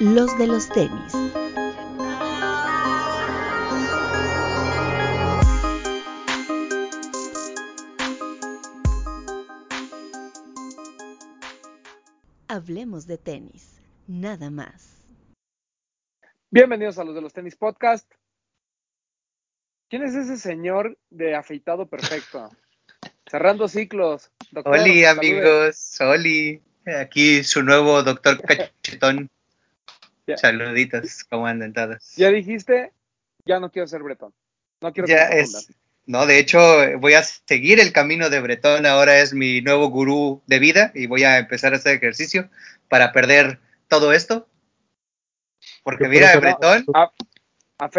los de los tenis. Hablemos de tenis, nada más. Bienvenidos a los de los tenis podcast. ¿Quién es ese señor de afeitado perfecto? Cerrando ciclos. Doctor, Oli, amigos. Oli. Aquí su nuevo doctor Cachetón. Saluditos, ¿cómo andan todos? Ya dijiste, ya no quiero ser bretón. No quiero ya es, No, de hecho, voy a seguir el camino de Bretón. Ahora es mi nuevo gurú de vida y voy a empezar a hacer ejercicio para perder todo esto. Porque mira, Bretón.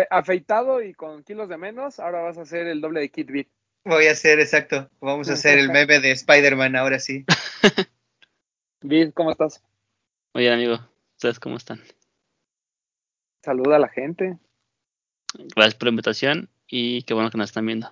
afeitado y con kilos de menos, ahora vas a hacer el doble de Kit Beat. Voy a hacer, exacto. Vamos a hacer el meme de Spider-Man ahora sí. Vid, ¿cómo estás? Muy bien, amigo. ¿Ustedes cómo están? Saluda a la gente. Gracias por la invitación y qué bueno que nos están viendo.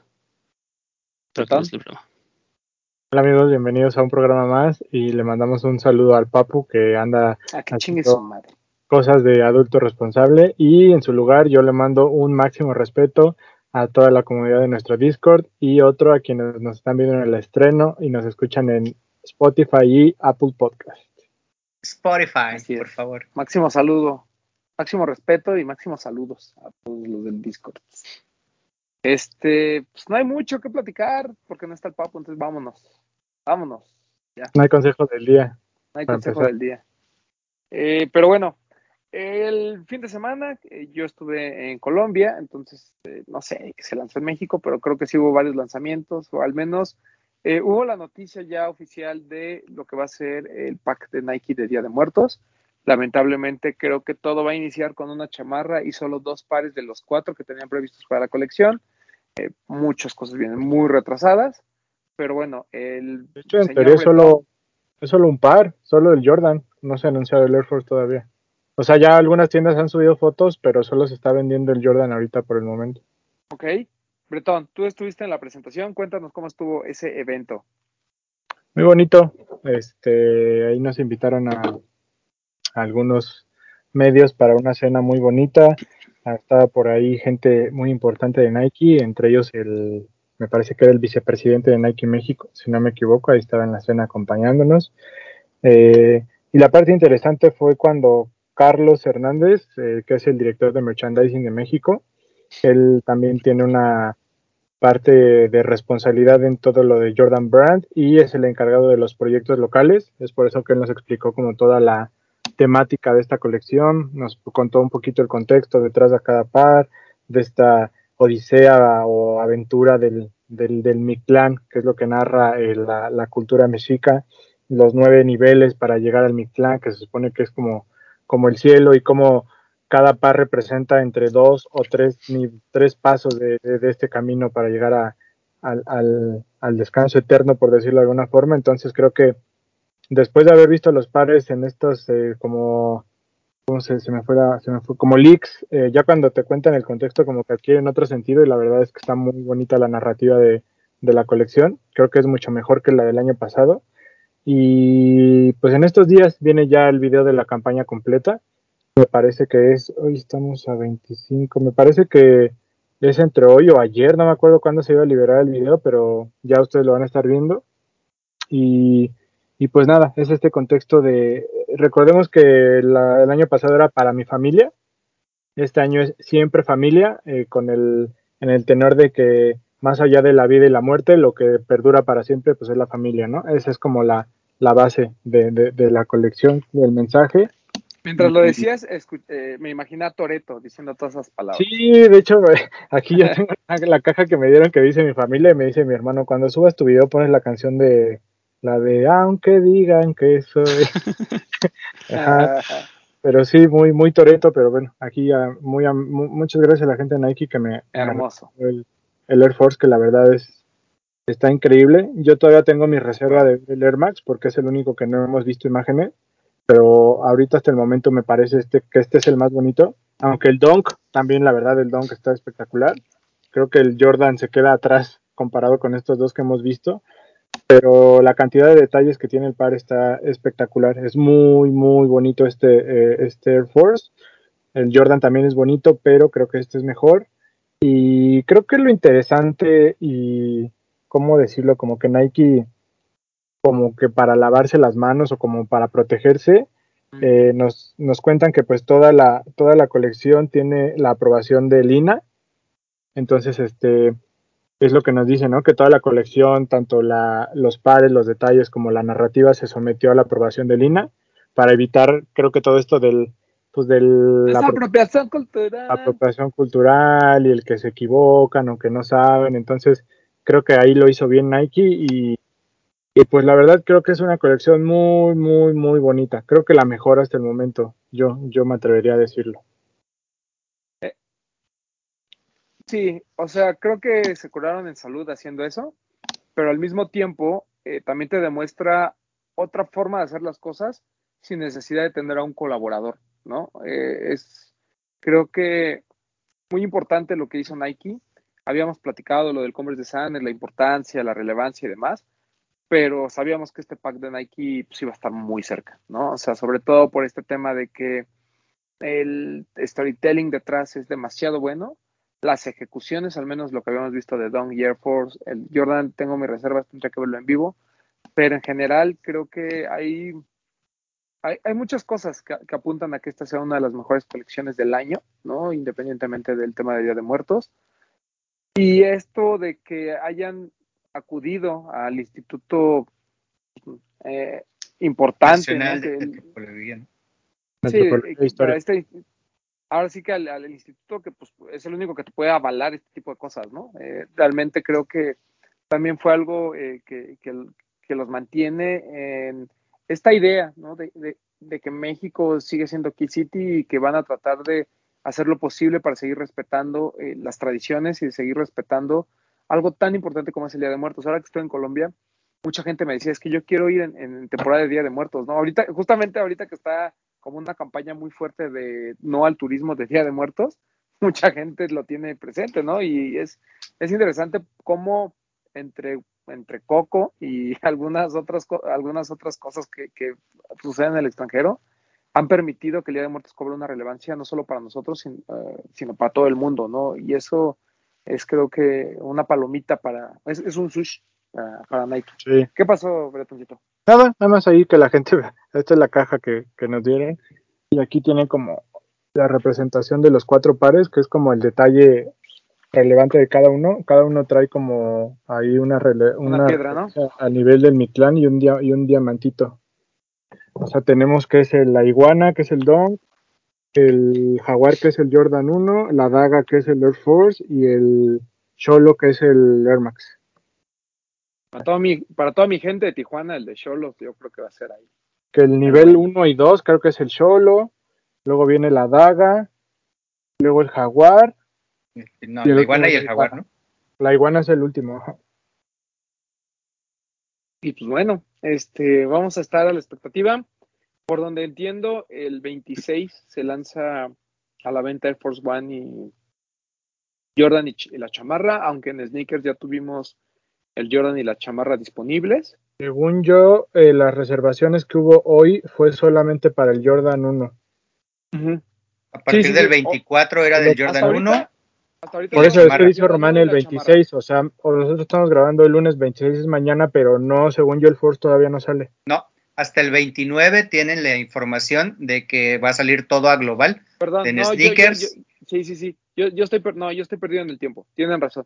Hola amigos, bienvenidos a un programa más y le mandamos un saludo al Papu que anda ah, haciendo madre. cosas de adulto responsable y en su lugar yo le mando un máximo respeto a toda la comunidad de nuestro Discord y otro a quienes nos están viendo en el estreno y nos escuchan en Spotify y Apple Podcast. Spotify, por favor. Máximo saludo, máximo respeto y máximos saludos a todos los del Discord. Este, pues no hay mucho que platicar porque no está el papo, entonces vámonos. Vámonos. Ya. No hay consejo del día. No hay consejo del día. Eh, pero bueno, el fin de semana eh, yo estuve en Colombia, entonces eh, no sé que se lanzó en México, pero creo que sí hubo varios lanzamientos, o al menos eh, hubo la noticia ya oficial de lo que va a ser el pack de Nike de Día de Muertos. Lamentablemente creo que todo va a iniciar con una chamarra y solo dos pares de los cuatro que tenían previstos para la colección. muchas cosas vienen muy retrasadas, pero bueno, el... De hecho, en teoría solo, es solo un par, solo el Jordan, no se ha anunciado el Air Force todavía. O sea, ya algunas tiendas han subido fotos, pero solo se está vendiendo el Jordan ahorita por el momento. Ok. Bretón, tú estuviste en la presentación, cuéntanos cómo estuvo ese evento. Muy bonito. Este, ahí nos invitaron a, algunos medios para una cena muy bonita. Estaba por ahí gente muy importante de Nike, entre ellos el, me parece que era el vicepresidente de Nike México, si no me equivoco, ahí estaba en la cena acompañándonos. Eh, y la parte interesante fue cuando Carlos Hernández, eh, que es el director de merchandising de México. Él también tiene una parte de responsabilidad en todo lo de Jordan Brand y es el encargado de los proyectos locales. Es por eso que él nos explicó como toda la temática de esta colección, nos contó un poquito el contexto detrás de cada par, de esta odisea o aventura del, del, del Mictlán, que es lo que narra eh, la, cultura mexica, los nueve niveles para llegar al Mictlán, que se supone que es como como el cielo y como cada par representa entre dos o tres, ni, tres pasos de, este camino para llegar a, al, al, descanso eterno, por decirlo de alguna forma. Entonces creo que después de haber visto los pares en estos eh, como, ¿cómo se, me fue se me fue, como leaks, eh, ya cuando te cuentan el contexto como que adquieren otro sentido y la verdad es que está muy bonita la narrativa de, de la colección. Creo que es mucho mejor que la del año pasado. Y pues en estos días viene ya el video de la campaña completa. Me parece que es, hoy estamos a 25, me parece que es entre hoy o ayer, no me acuerdo cuándo se iba a liberar el video, pero ya ustedes lo van a estar viendo. Y, y pues nada, es este contexto de, recordemos que el año pasado era para mi familia, este año es siempre familia, eh, con el, en el tenor de que más allá de la vida y la muerte, lo que perdura para siempre pues es la familia, ¿no? Esa es como la, la base de, de, la colección del mensaje. Mientras lo decías, eh, me imaginé a Toreto diciendo todas esas palabras. Sí, de hecho, aquí ya tengo la caja que me dieron que dice mi familia y me dice mi hermano, cuando subas tu video pones la canción de la de aunque digan que soy. Pero sí, muy, muy Toreto, pero bueno, aquí ya muy, muchas gracias a la gente de Nike que me... Hermoso. el, el Air Force, que la verdad es está increíble. Yo todavía tengo mi reserva de, del Air Max porque es el único que no hemos visto imágenes, pero ahorita hasta el momento me parece este, que este es el más bonito. Aunque el Dunk, también la verdad el Dunk está espectacular. Creo que el Jordan se queda atrás comparado con estos dos que hemos visto. Pero la cantidad de detalles que tiene el par está espectacular. Es muy, muy bonito este, eh, este Air Force. El Jordan también es bonito, pero creo que este es mejor. Y creo que lo interesante y, ¿cómo decirlo? Como que Nike, como que para lavarse las manos o como para protegerse, eh, nos, nos cuentan que pues toda la, toda la colección tiene la aprobación de Lina. Entonces, este, es lo que nos dice, ¿no? Que toda la colección, tanto la, los pares, los detalles como la narrativa se sometió a la aprobación de Lina para evitar, creo que todo esto del, pues del Esa la apropiación cultural. apropiación cultural y el que se equivocan o que no saben, entonces creo que ahí lo hizo bien Nike y, y pues la verdad creo que es una colección muy, muy, muy bonita. Creo que la mejor hasta el momento, yo, yo me atrevería a decirlo. Sí, o sea, creo que se curaron en salud haciendo eso, pero al mismo tiempo eh, también te demuestra otra forma de hacer las cosas sin necesidad de tener a un colaborador, ¿no? Eh, es, creo que muy importante lo que hizo Nike. Habíamos platicado lo del Converse Design, la importancia, la relevancia y demás, pero sabíamos que este pack de Nike pues, iba a estar muy cerca, ¿no? O sea, sobre todo por este tema de que el storytelling detrás es demasiado bueno las ejecuciones, al menos lo que habíamos visto de Dong y Air Force, el Jordan, tengo mis reservas, tendría que verlo en vivo, pero en general creo que hay, hay, hay muchas cosas que, que, apuntan a que esta sea una de las mejores colecciones del año, ¿no? Independientemente del tema de Día de Muertos. Y esto de que hayan acudido al instituto eh, importante, Nacional ¿no? Que de ¿no? Sí, para este, ahora sí que al, instituto que pues, es el único que te puede avalar este tipo de cosas, ¿no? Eh, realmente creo que también fue algo eh, que, que, los mantiene en esta idea, ¿no? De, de, de que México sigue siendo Key City y que van a tratar de hacer lo posible para seguir respetando eh, las tradiciones y seguir respetando algo tan importante como es el Día de Muertos. Ahora que estoy en Colombia, mucha gente me decía, es que yo quiero ir en, en temporada de Día de Muertos, ¿no? Ahorita, justamente ahorita que está como una campaña muy fuerte de no al turismo de Día de Muertos, mucha gente lo tiene presente, ¿no? Y es, es interesante cómo entre, entre Coco y algunas otras, algunas otras cosas que, que suceden en el extranjero han permitido que el Día de Muertos cobre una relevancia no solo para nosotros, sin- eh, sino para todo el mundo, ¿no? Y eso es creo que una palomita para, es, es un sush para, para Nike. Sí. ¿Qué pasó, Bretoncito? Nada, nada más ahí que la gente vea. Esta es la caja que, que nos dieron. Y aquí tiene como la representación de los cuatro pares, que es como el detalle relevante de cada uno. Cada uno trae como ahí una, piedra, ¿no? A nivel del Mictlán y un, dia- y un diamantito. O sea, tenemos que es el, la iguana, que es el Don, el jaguar, que es el Jordan 1, la daga, que es el Air Force, y el Cholo, que es el Air Max. Para toda mi, para toda mi gente de Tijuana, el de Cholos, yo creo que va a ser ahí. que el nivel 1 y 2 creo que es el Cholo, luego viene la daga, luego el jaguar, No, Y el la iguana y el jaguar. ¿no? la iguana es el último. ajá. Y pues bueno, este, vamos a estar a la expectativa. Por donde entiendo, el 26 se lanza a la venta Air Force One y Jordan y la chamarra, aunque en sneakers ya tuvimos el Jordan y la chamarra disponibles. Según yo, eh, las reservaciones que hubo hoy fue solamente para el Jordan 1. A partir sí, del sí. 24 era del Hasta Jordan ahorita- 1. Hasta ahorita Por la eso es que Jordan Román el la 26, o sea, o nosotros estamos grabando el lunes 26 es mañana, pero no, según yo el Force todavía no sale. No, hasta el 29 tienen la información de que va a salir todo a global. Perdón, en no, yo- yo- sneakers. yo- sí, sí, sí. Yo, yo estoy, no, yo estoy perdido en el tiempo. Tienen razón.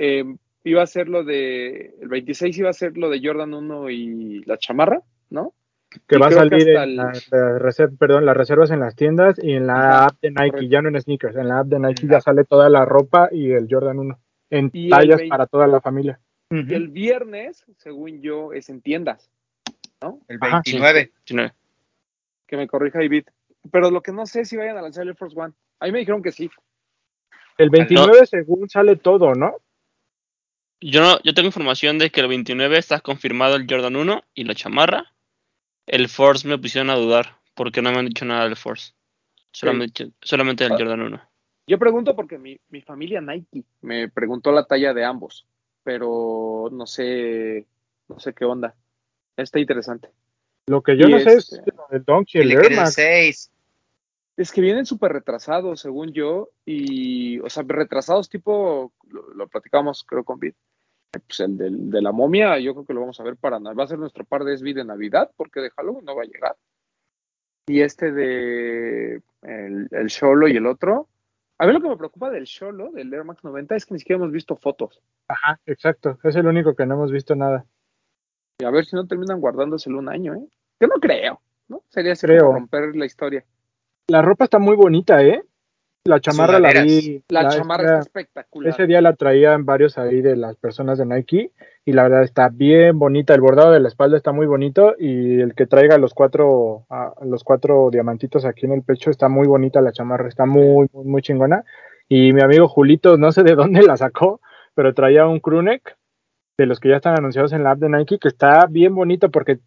Eh, iba a ser lo de, el 26 iba a ser lo de Jordan 1 y la chamarra, ¿no? Que Y va a salir hasta en el- la, perdón, las reservas en las tiendas y en la Ajá, app de Nike, correcto. ya no en sneakers, en la app de Nike ya sale toda la ropa y el Jordan 1 en Y tallas 20 para toda la familia. Y el viernes, según yo, es en tiendas, ¿no? El Ajá. 29. 19. Que me corrija Ibit. Pero lo que no sé es si vayan a lanzar el Air Force One. A mí me dijeron que sí. El 29 según sale todo, ¿no? Yo, no, yo tengo información de que el 29 está confirmado el Jordan 1 y la chamarra. El Force me pusieron a dudar porque no me han dicho nada del Force. Solamente, solamente del Ah. Jordan 1. Yo pregunto porque mi, mi familia Nike me preguntó la talla de ambos, pero no sé, No sé qué onda. Está interesante. Lo que yo Y no sé es este- lo del Donkey, Y el Air Max. 6. Es que vienen súper retrasados, según yo, y, o sea, retrasados tipo, lo, lo platicamos creo con Vid, pues el de la momia, yo creo que lo vamos a ver para, na- va a ser nuestro par de SB de Navidad, porque de Halloween no va a llegar. Y este de el, el Sholo y el otro, a mí lo que me preocupa del Sholo, del Air Max 90, es que ni siquiera hemos visto fotos. Ajá, exacto. Es el único que no hemos visto nada. Y a ver si no terminan guardándoselo un año, ¿eh? Yo no creo, ¿no? Sería Creo. romper la historia. La ropa está muy bonita, ¿eh? La chamarra la Sudaderas. La, vi. la- chamarra está espectacular. Ese día la traían varios ahí de las personas de Nike y la verdad está bien bonita. El bordado de la espalda está muy bonito y el que traiga los cuatro, ah, los cuatro diamantitos aquí en el pecho está muy bonita la chamarra, está muy, muy, muy chingona. Y mi amigo Julito, no sé de dónde la sacó, pero traía un crewneck de los que ya están anunciados en la app de Nike que está bien bonito porque,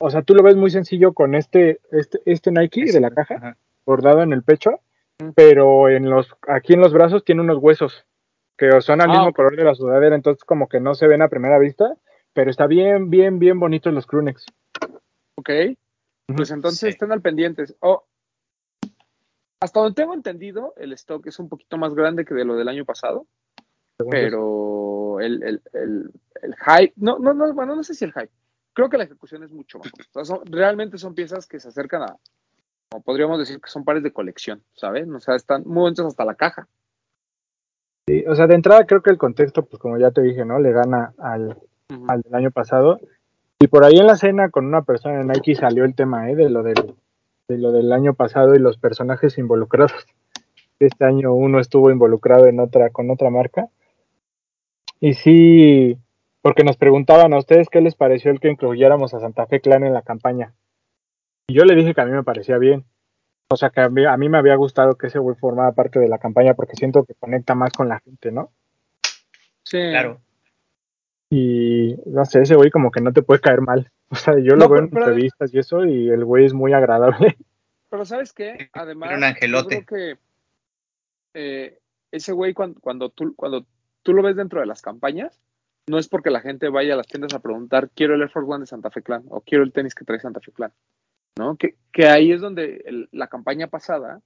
o sea, tú lo ves muy sencillo con este, este, este Nike de la caja bordado en el pecho. Pero en los, aquí en los brazos tiene unos huesos que son al Ah, mismo color de la sudadera, entonces como que no se ven a primera vista, pero está bien, bien, bien bonito los crewnecks. Ok. Pues entonces Sí. estén al pendientes. Oh, hasta donde tengo entendido, el stock es un poquito más grande que de lo del año pasado, pero el, el, el, el hype, no, no, no, bueno, no sé si el hype. Creo que la ejecución es mucho mejor. O sea, son- realmente son piezas que se acercan a, como podríamos decir que son pares de colección, ¿saben? O sea, están muy bonitos hasta la caja. Sí, o sea, de entrada creo que el contexto, pues como ya te dije, ¿no? Le gana al, al del año pasado. Y por ahí en la cena con una persona en Nike salió el tema, ¿eh? De lo del, de lo del año pasado y los personajes involucrados. Este año uno estuvo involucrado en otra, con otra marca. Y sí, porque nos preguntaban a ustedes qué les pareció el que incluyéramos a Santa Fe Clan en la campaña. Y yo le dije que a mí me parecía bien. O sea, que a mí, a mí me había gustado que ese güey formaba parte de la campaña porque siento que conecta más con la gente, ¿no? Sí. Claro. Y no sé, ese güey como que no te puede caer mal. O sea, yo No, lo veo en pero- entrevistas y eso, y el güey es muy agradable. Pero ¿sabes qué? Además, un angelote. yo creo que eh, ese güey cuando, cuando, tú, cuando tú lo ves dentro de las campañas, no es porque la gente vaya a las tiendas a preguntar, quiero el Air Force One de Santa Fe Clan o quiero el tenis que trae Santa Fe Clan, ¿no? Que, que ahí es donde el- la campaña pasada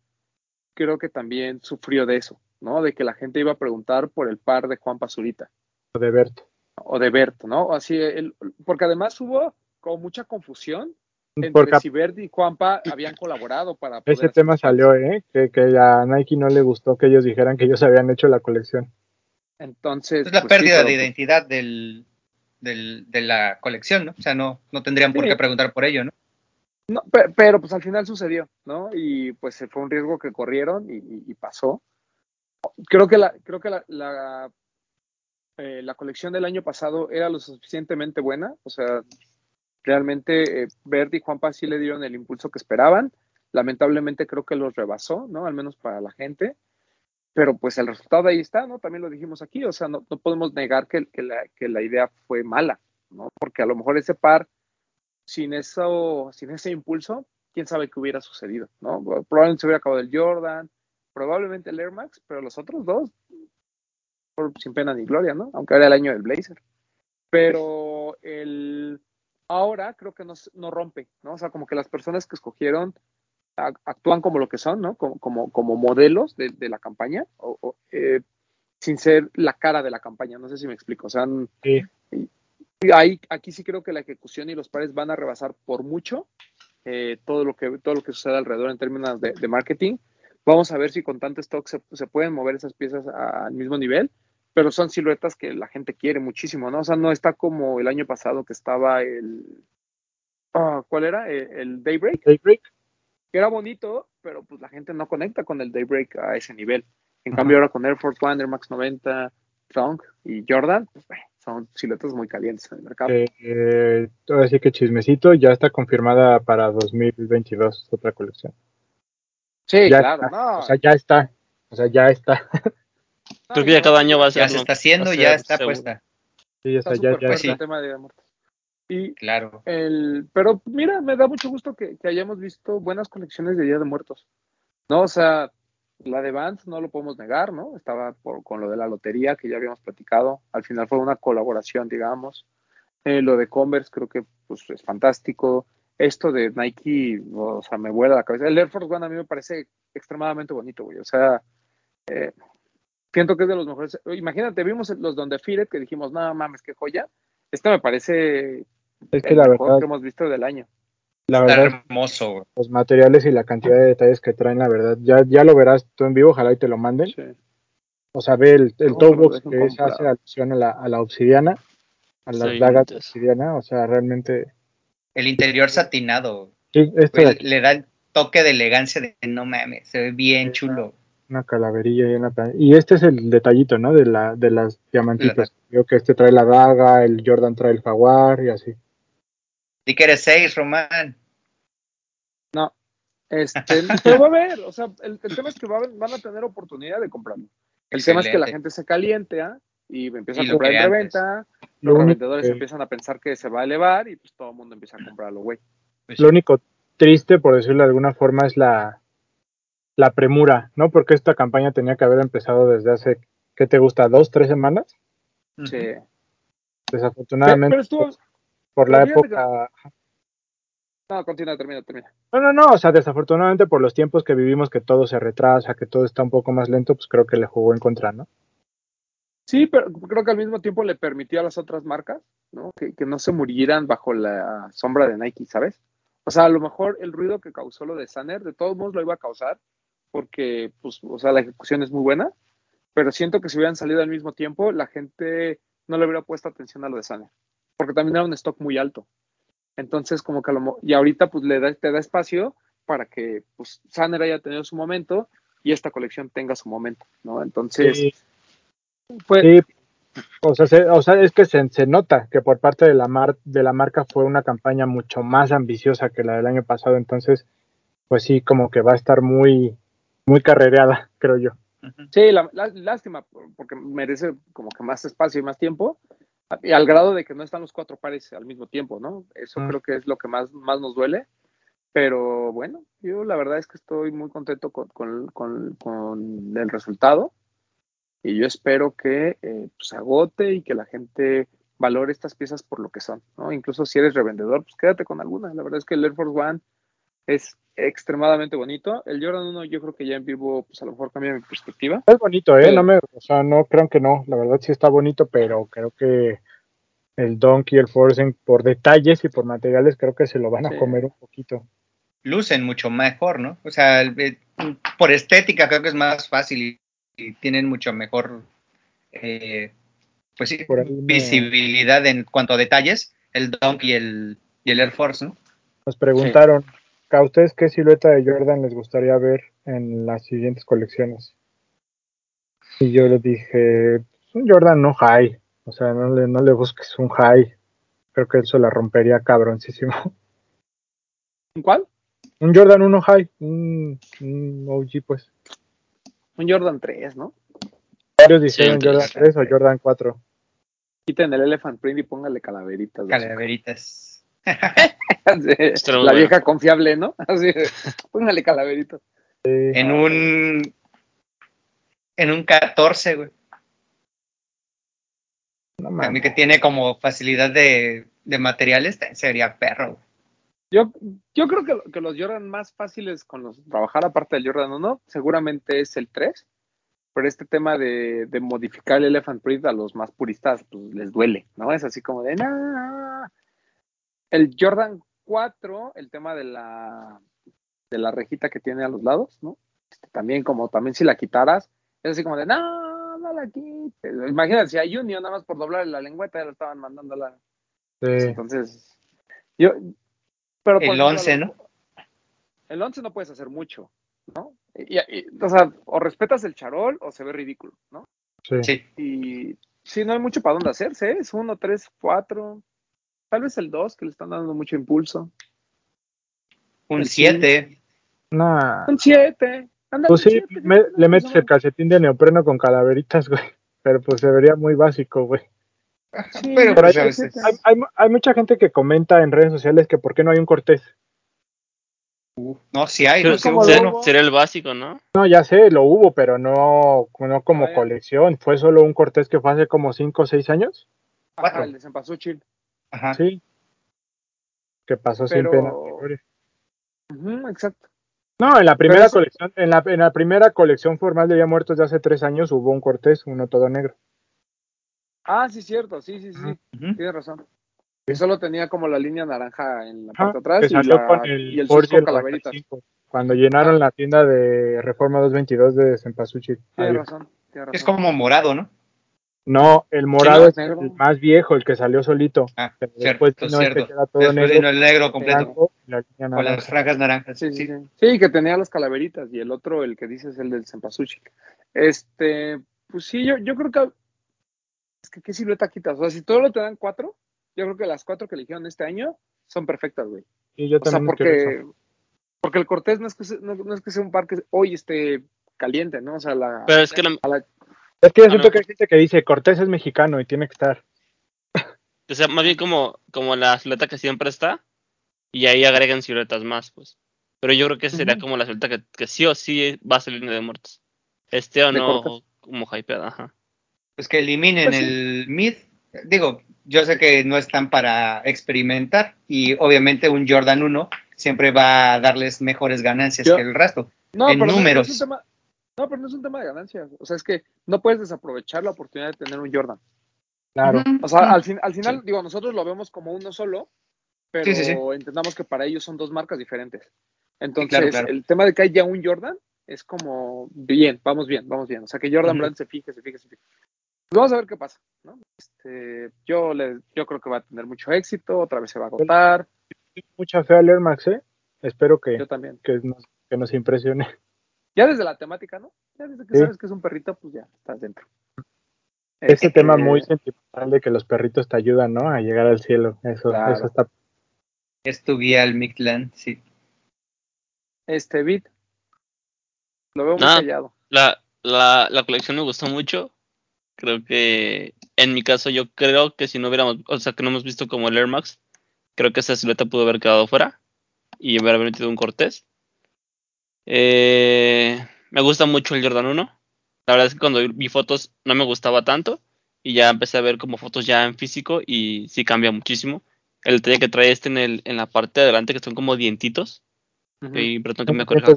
creo que también sufrió de eso, ¿no? De que la gente iba a preguntar por el par de Juan Pazurita De Bert. o de Bert, ¿no? Así, el- porque además hubo como mucha confusión entre Porque si Bert y Juanpa habían colaborado para poder ese tema salió, ¿eh? Que, que a Nike no le gustó que ellos dijeran que ellos habían hecho la colección. Entonces. Es la pues, sí, pérdida pero, de pues, identidad del, del, de la colección, ¿no? O sea, no, no tendrían por qué preguntar por ello, ¿no? No, pe- pero, pues al final sucedió, ¿no? Y pues fue un riesgo que corrieron y, pasó. Creo que la, creo que la, eh, la colección del año pasado era lo suficientemente buena. O sea, realmente eh, Verdi y Juanpa sí le dieron el impulso que esperaban. Lamentablemente creo que los rebasó, ¿no? Al menos para la gente. Pero pues el resultado ahí está, ¿no? También lo dijimos aquí. O sea, no, no podemos negar que, que la, que la idea fue mala, ¿no? Porque a lo mejor ese par sin eso, sin ese impulso, quién sabe qué hubiera sucedido, ¿no? Probablemente se hubiera acabado el Jordan, probablemente el Air Max, pero los otros dos, por- sin pena ni gloria, ¿no? Aunque era el año del Blazer. Pero el ahora creo que no, no rompe, ¿no? O sea, como que las personas que escogieron a- actúan como lo que son, ¿no? Como, como, como modelos de, de la campaña, o, o, eh, sin ser la cara de la campaña, no sé si me explico. O sea, Sí. Ahí, aquí sí creo que la ejecución y los pares van a rebasar por mucho eh, todo, lo que, todo lo que sucede alrededor en términos de, de marketing. Vamos a ver si con tanto stock se, se pueden mover esas piezas al mismo nivel, pero son siluetas que la gente quiere muchísimo, ¿no? O sea, no está como el año pasado que estaba el... ah, ¿Cuál era? El, el Daybreak, Daybreak, que era bonito, pero pues la gente no conecta con el Daybreak a ese nivel. En cambio ahora con Air Force One, Air Max 90, Thunk y Jordan, pues, bueno, son siluetas muy calientes en el mercado. eh, eh, ahora sí que chismecito, ya está confirmada para 2022 otra colección. Sí, Ya claro, está. no. O sea, ya está. O sea, ya está. Creo que ya cada año va a ser. Ya se está haciendo, ya está seguro. puesta. Sí, ya está está, ya, ya está. el tema de muertos. Y Claro. el, pero mira, me da mucho gusto que, que hayamos visto buenas colecciones de Día de Muertos. No, o sea, la de Vans no lo podemos negar, ¿no? Estaba por, con lo de la lotería que ya habíamos platicado. Al final fue una colaboración, digamos. Eh, lo de Converse creo que pues, es fantástico. Esto de Nike, o sea, me vuela la cabeza. El Air Force One a mí me parece extremadamente bonito, güey. O sea, eh, siento que es de los mejores. Imagínate, vimos los donde Firet que dijimos, no mames, qué joya. Este me parece Es que el la mejor verdad, que hemos visto del año. La Está verdad, hermoso, güey. los materiales y la cantidad de detalles que traen, la verdad, ya, ya lo verás tú en vivo, ojalá y te lo manden. Sí. O sea, ve el, el No, box que es, hace alusión a la, a la obsidiana, a las Sí, dagas de obsidiana, o sea, realmente. El interior satinado, Sí, aquí, le da el toque de elegancia de no mames, se ve bien Sí, chulo. una calaverilla y una Y este es el detallito, ¿no? De, la, de las diamantitas. Veo que este trae la daga, el Jordan trae el jaguar y así. Di que eres seis, Román. No. Este, pero va a haber, o sea, el, el tema es que va a haber- van a tener oportunidad de comprarlo. El tema es que la gente se caliente ¿ah? y empieza Y a lo comprar en reventa. Lo Los único revendedores que- empiezan a pensar que se va a elevar y pues todo el mundo empieza a comprarlo, güey. Pues Lo único triste, por decirlo de alguna forma, es la, la premura, ¿no? Porque esta campaña tenía que haber empezado desde hace, ¿qué te gusta? ¿Dos, tres semanas? Sí. Pero, Desafortunadamente, pero estuvo. Por la pero época... No, continúa, termina, termina. No, no, no, o sea, desafortunadamente por los tiempos que vivimos, que todo se retrasa, que todo está un poco más lento, pues creo que le jugó en contra, ¿no? Sí, pero creo que al mismo tiempo le permitió a las otras marcas, ¿no? Que, que no se murieran bajo la sombra de Nike, ¿sabes? O sea, a lo mejor el ruido que causó lo de Sanner, de todos modos lo iba a causar, porque, pues, o sea, la ejecución es muy buena, pero siento que si hubieran salido al mismo tiempo, la gente no le hubiera puesto atención a lo de Sanner, porque también era un stock muy alto. Entonces, como que a lo mo- y ahorita, pues, le da, te da espacio para que, pues, Sanner haya tenido su momento y esta colección tenga su momento, ¿no? Entonces, Sí, fue, sí. O sea, se- o sea, es que se, se nota que por parte de la, mar, de la marca fue una campaña mucho más ambiciosa que la del año pasado, entonces, pues sí, como que va a estar muy, muy carrereada, creo yo. Sí, la, la- lástima, porque merece como que más espacio y más tiempo, al grado de que no están los cuatro pares al mismo tiempo, ¿no? Eso Mm. creo que es lo que más, más nos duele. Pero bueno, yo la verdad es que estoy muy contento con, con- con- con el resultado y yo espero que eh, se agote y que la gente valore estas piezas por lo que son, ¿no? Incluso si eres revendedor, pues quédate con alguna. La verdad es que el Air Force One es extremadamente bonito. El Jordan 1 yo creo que ya en vivo, pues a lo mejor cambia mi perspectiva. Es bonito, ¿eh? Pero- No me, o sea, no crean que no, la verdad sí está bonito, pero creo que el Donkey y el Forcing, por detalles y por materiales, creo que se lo van a Sí. comer un poquito. Lucen mucho mejor, ¿no? O sea, el- eh, por estética creo que es más fácil y, y tienen mucho mejor eh, pues sí, Por me- visibilidad en cuanto a detalles, el Dunk y el, y el Air Force, ¿no? Nos preguntaron, ¿a ustedes qué silueta de Jordan les gustaría ver en las siguientes colecciones? Y yo les dije, "Pues, un Jordan no high, o sea, no le, no le busques un high. Creo que eso la rompería cabroncísimo. ¿Un cuál? Un Jordan 1 high, un, un OG pues. Un Jordan 3, ¿no? Varios dijeron Sí, Jordan sí. 3 o Jordan 4. Quiten el Elephant Print y póngale calaveritas. Calaveritas. La bueno. vieja confiable, ¿no? Así, póngale calaveritas. En un en un 14, güey. No A mí mames. que tiene como facilidad de, de materiales, sería perro. güey. Yo, yo creo que, que los Jordan más fáciles con los trabajar, aparte del Jordan 1, seguramente es el 3. Pero este tema de, de modificar el Elephant Print a los más puristas, pues les duele, ¿no? Es así como de, "Nah". El Jordan 4, el tema de la, de la rejita que tiene a los lados, ¿no? Este, también como, también si la quitaras, es así como de, no, no la quites. Imagínate, si a Union nada más por doblarle la lengüeta ya lo estaban mandando a la... Sí. Entonces, yo... Pero El ejemplo, 11, a lo ¿no? El 11 no puedes hacer mucho, ¿no? Y- y- o sea, o respetas el charol o se ve ridículo, ¿no? Sí. Y sí, no hay mucho para dónde hacerse, ¿eh? es uno, tres, cuatro, tal vez el 2 que le están dando mucho impulso. Un El 7. Nah. Un 7, Pues sí, me- le metes el calcetín de neopreno con calaveritas, güey. Pero pues se vería muy básico, güey. Sí, Pero por pues ahí a veces. Hay, hay, hay mucha gente que comenta en redes sociales que por qué no hay un Cortés. No, sí hay, Pero no como. Sería el básico, ¿no? No, ya sé, lo hubo, pero no, no como Ah, colección. Fue solo un Cortés que fue hace como 5 o 6 años. Cuatro. el de Cempasúchil. Ajá. Sí. Que pasó sin Pero- pena. gloria. Ujú, exacto. No, en la primera eso- colección, en la, en la primera colección formal de Día de Muertos de hace tres años hubo un Cortés, uno todo negro. Ah, sí, cierto, sí, sí, sí. Ujú. tienes razón. Que solo tenía como la línea naranja en la parte de atrás y, salió la, con el y el. 95, cuando llenaron la tienda de Reforma 222 de Cempasúchil. Tienes razón, tienes razón. Es como morado, ¿no? No, el morado es es negro. el más viejo, el que salió solito. Ah, Pero cierto, después vino este cierto. era todo Después negro, vino el negro completo. blanco la Con las franjas naranjas. Sí, sí, sí. que tenía las calaveritas y el otro, el que dices, el del Cempasúchil. Este, pues sí, yo, yo creo que es que qué silueta quitas. O sea, si todo lo te dan cuatro, yo creo que las cuatro que eligieron este año son perfectas, güey. Y yo O sea, también porque, porque el Cortés no es que sea, no, no es que sea un parque hoy esté caliente, ¿no? O sea, la, Pero es que la- a la- Es que yo siento que hay gente que dice Cortés es mexicano y tiene que estar. o sea, más bien como, como la silueta que siempre está, y ahí agregan siluetas más, pues. Pero yo creo que sería como la silueta que, que sí o sí va a salir de muertos. Este o no, como hypeada, ajá. Pues que eliminen Pues sí. el mid. Digo, yo sé que no están para experimentar y obviamente un Jordan 1 siempre va a darles mejores ganancias Yo- que el resto. No, en pero no- no números. es un tema, no, pero no es un tema de ganancias. O sea, es que no puedes desaprovechar la oportunidad de tener un Jordan. Claro. O sea, al, fin, al final, Sí. digo, nosotros lo vemos como uno solo, pero Sí, sí, sí. entendamos que para ellos son dos marcas diferentes. Entonces, claro, claro. el tema de que haya un Jordan es como, bien, vamos bien, vamos bien. O sea, que Jordan. Brand se fije, se fije, se fije. Pues vamos a ver qué pasa, ¿no? Este, yo, le, yo creo que va a tener mucho éxito, otra vez se va a agotar, Mucha fe al Air Max, ¿eh? Espero que, yo también. que, nos, que nos impresione. Ya desde la temática, ¿no? Ya desde que Sí. sabes que es un perrito, pues ya estás dentro. Ese Este, tema muy sentimental de que los perritos te ayudan, ¿no? A llegar al cielo. Eso, Claro. eso está. Es tu guía al Mictlan, sí. Este beat, lo veo muy callado. La, la, la colección me gustó mucho. Creo que en mi caso yo creo que si no hubiéramos, o sea, que no hemos visto como el Air Max, creo que esa silueta pudo haber quedado fuera y haber metido un Cortés. Eh, me gusta mucho el Jordan 1. La verdad es que cuando vi fotos no me gustaba tanto y ya empecé a ver como fotos ya en físico y sí cambia muchísimo. El detalle que trae este en, el, en la parte de adelante que son como dientitos. Y Breton que me corrija.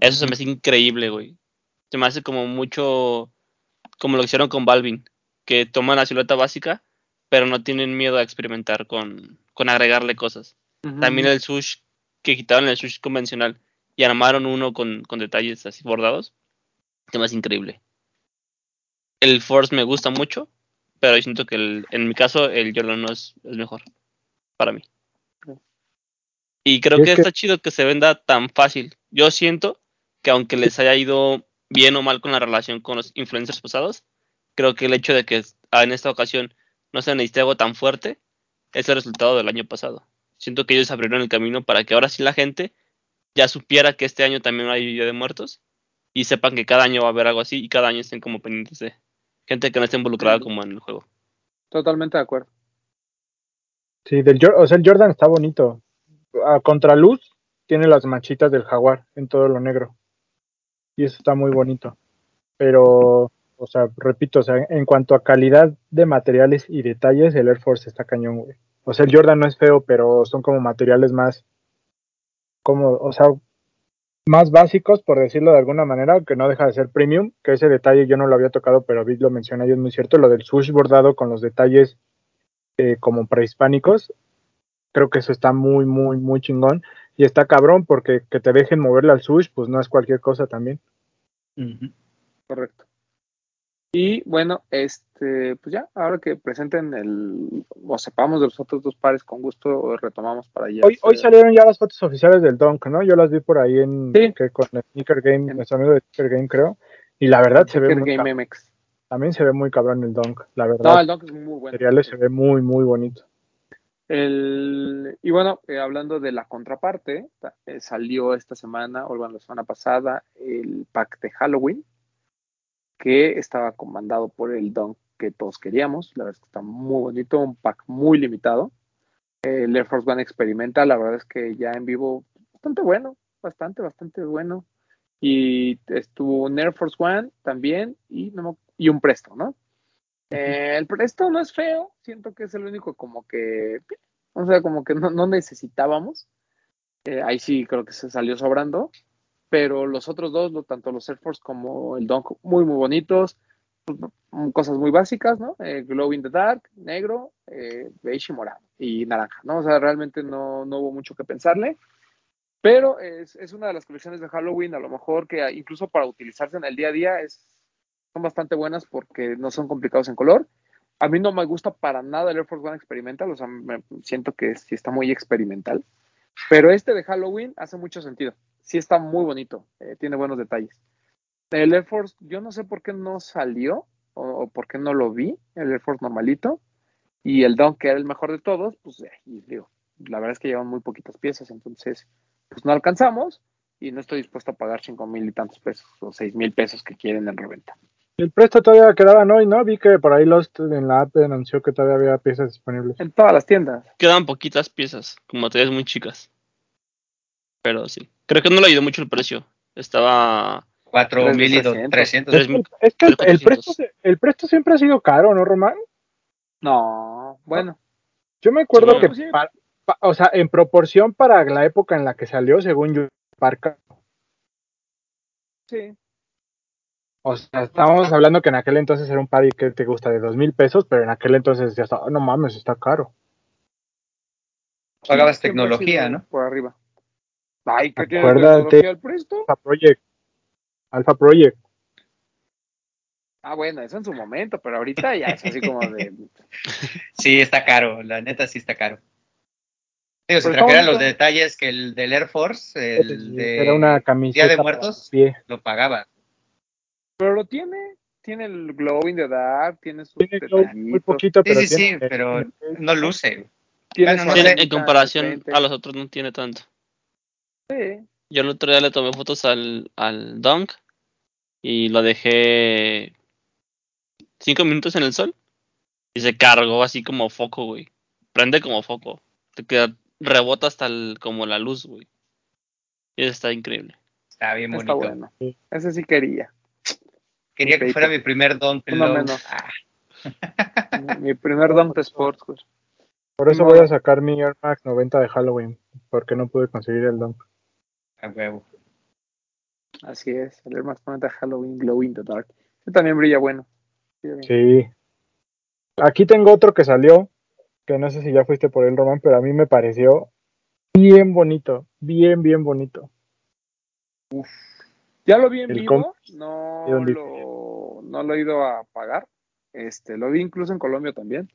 Eso se me hace increíble, güey. Se me hace como mucho como lo que hicieron con Balvin, que toman la silueta básica, pero no tienen miedo a experimentar con, con agregarle cosas. También el sush, que quitaron el sush convencional y armaron uno con, con detalles así bordados, se me hace increíble. El Force me gusta mucho, pero yo siento que el- en mi caso el Jordan no es, es mejor para mí. Y creo Y es que que- está chido que se venda tan fácil. Yo siento que aunque les haya ido bien o mal con la relación con los influencers pasados, creo que el hecho de que en esta ocasión no se necesite algo tan fuerte es el resultado del año pasado. Siento que ellos abrieron el camino para que ahora sí la gente ya supiera que este año también hay Día de Muertos y sepan que cada año va a haber algo así y cada año estén como pendientes de gente que no esté involucrada como en el juego. Totalmente de acuerdo. Sí, del, o sea, el Jordan está bonito. A contraluz tiene las manchitas del jaguar en todo lo negro. Y eso está muy bonito. Pero, o sea, repito, o sea, en cuanto a calidad de materiales y detalles, el Air Force está cañón, güey. O sea, el Jordan no es feo, pero son como materiales más, como, o sea, más básicos, por decirlo de alguna manera, que no deja de ser premium, que ese detalle yo no lo había tocado, pero Vic lo menciona y es muy cierto, lo del swoosh bordado con los detalles eh, como prehispánicos, creo que eso está muy, muy, muy chingón. Y está cabrón porque que te dejen moverle al swoosh, pues no es cualquier cosa también. Correcto. Y bueno, este, pues ya, ahora que presenten el, o sepamos de los otros dos pares, con gusto retomamos para allá. Hoy, hoy salieron ya las fotos oficiales del Dunk, ¿no? Yo las vi por ahí en Sí. que con el Sneaker Game, En- nuestro amigo de Sneaker Game, creo. Y la verdad se ve muy Game cabrón. MX. También se ve muy cabrón el Dunk, la verdad. No, el Dunk es muy bueno. materiales se ve muy, muy bonito. El, y bueno, eh, hablando de la contraparte, eh, salió esta semana, o bueno, la semana pasada, el pack de Halloween, que estaba comandado por el Dunk que todos queríamos. La verdad es que está muy bonito, un pack muy limitado. El Air Force One Experimental, la verdad es que ya en vivo, bastante bueno, bastante, bastante bueno. Y estuvo un Air Force One también, y, no y un Presto, ¿no? Eh, el presto no es feo, siento que es el único como que, o sea, como que no, no necesitábamos. Eh, ahí sí creo que se salió sobrando, pero los otros dos, tanto los Air Force como el Dunk, muy, muy bonitos, mm, cosas muy básicas, ¿no? Eh, glow in the dark, negro, eh, beige y morado, y naranja, ¿no? O sea, realmente no, no hubo mucho que pensarle. Pero es, es una de las colecciones de Halloween, a lo mejor que incluso para utilizarse en el día a día es, son bastante buenas porque no son complicados en color. A mí no me gusta para nada el Air Force One Experimental, o sea, siento que sí está muy experimental. Pero este de Halloween hace mucho sentido. Sí está muy bonito, eh, tiene buenos detalles. El Air Force, yo no sé por qué no salió o, o por qué no lo vi, el Air Force normalito. Y el Dunk, que era el mejor de todos, pues eh, y digo, la verdad es que llevan muy poquitas piezas, entonces pues no alcanzamos y no estoy dispuesto a pagar cinco mil y tantos pesos o seis mil pesos que quieren en reventa. El presto todavía quedaban hoy, ¿no? Vi que por ahí Lost en la app anunció que todavía había piezas disponibles. En todas las tiendas. Quedan poquitas piezas, como te ves muy chicas. Pero sí. Creo que no le ayudó mucho el precio. Estaba 4 mil y 3,300. 300. Tres mil. Es que el, el 3,400. presto, el presto siempre ha sido caro, ¿no, Román? No, bueno, Yo me acuerdo Sí, que, bueno, sí. pa- pa- o sea, en proporción para la época en la que salió, según yo, Parca, sí. o sea, estábamos hablando que en aquel entonces era un par que te gusta de dos mil pesos, pero en aquel entonces ya estaba, no mames, está caro. Pagabas tecnología, ¿no? Por arriba. Ay, ¿qué tiene Acuérdate. tecnología el presto? Alpha Project. Alpha Project. Ah, bueno, eso en su momento, pero ahorita ya es así como de. Sí, está caro, la neta sí está caro. Digo, si trajeran los detalles que el del Air Force, el de era una camiseta Día de Muertos, pie. lo pagaba. Pero lo tiene. Tiene el glow in the dark, tiene glow muy poquito, Sí, pero sí, sí, tiene- pero no luce. tiene Bueno, su no Tiene- sé. arbolita en comparación a los otros no tiene tanto. Sí. Yo el otro día le tomé fotos al, al Dunk y lo dejé cinco minutos en el sol y se cargó así como foco, güey. Prende como foco. Te queda, rebota hasta el, como la luz, güey. Y eso está increíble. Está bien Está bonito. bueno. Sí. Ese sí quería. Quería que fuera mi primer Don Uno menos. Ah, Mi primer Dunk Sports, güey. Por eso voy a sacar mi Air Max 90 de Halloween, porque no pude conseguir el Dunk. A huevo. Así es. El Max 90 Halloween Glow in the Dark. Ese también brilla bueno. Sí. Aquí tengo otro que salió, que no sé si ya fuiste por él, Román, pero a mí me pareció bien bonito, bien, bien bonito. Ya lo vi en El vivo, no lo he ido a pagar. Este, lo vi incluso en Colombia también.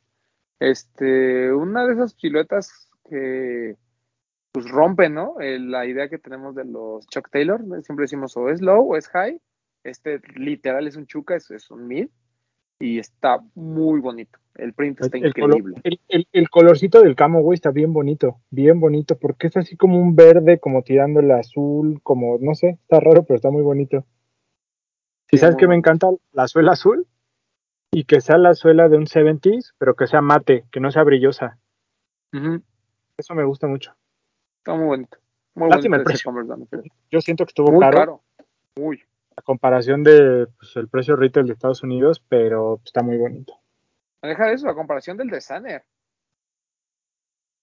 Este, una de esas siluetas que pues rompen, ¿no? Eh, la idea que tenemos de los Chuck Taylor, siempre decimos o es low o es high. Este literal es un chuca, es, es un mid y está muy bonito. El print está El, color- increíble. el, el- el colorcito del camo, güey, está bien bonito, bien bonito, porque es así como un verde, como tirando el azul, como, no sé, está raro, pero está muy bonito. ¿Y Sí, sabes que me encanta? La suela azul y que sea la suela de un 70s, pero que sea mate, que no sea brillosa. Eso me gusta mucho. Está muy bonito. Muy Lástima bonito el precio. Converse. Yo siento que estuvo Muy caro, caro. Muy. a comparación de pues, el precio retail de Estados Unidos, pero está muy bonito. Deja de eso, a comparación del de Sanner.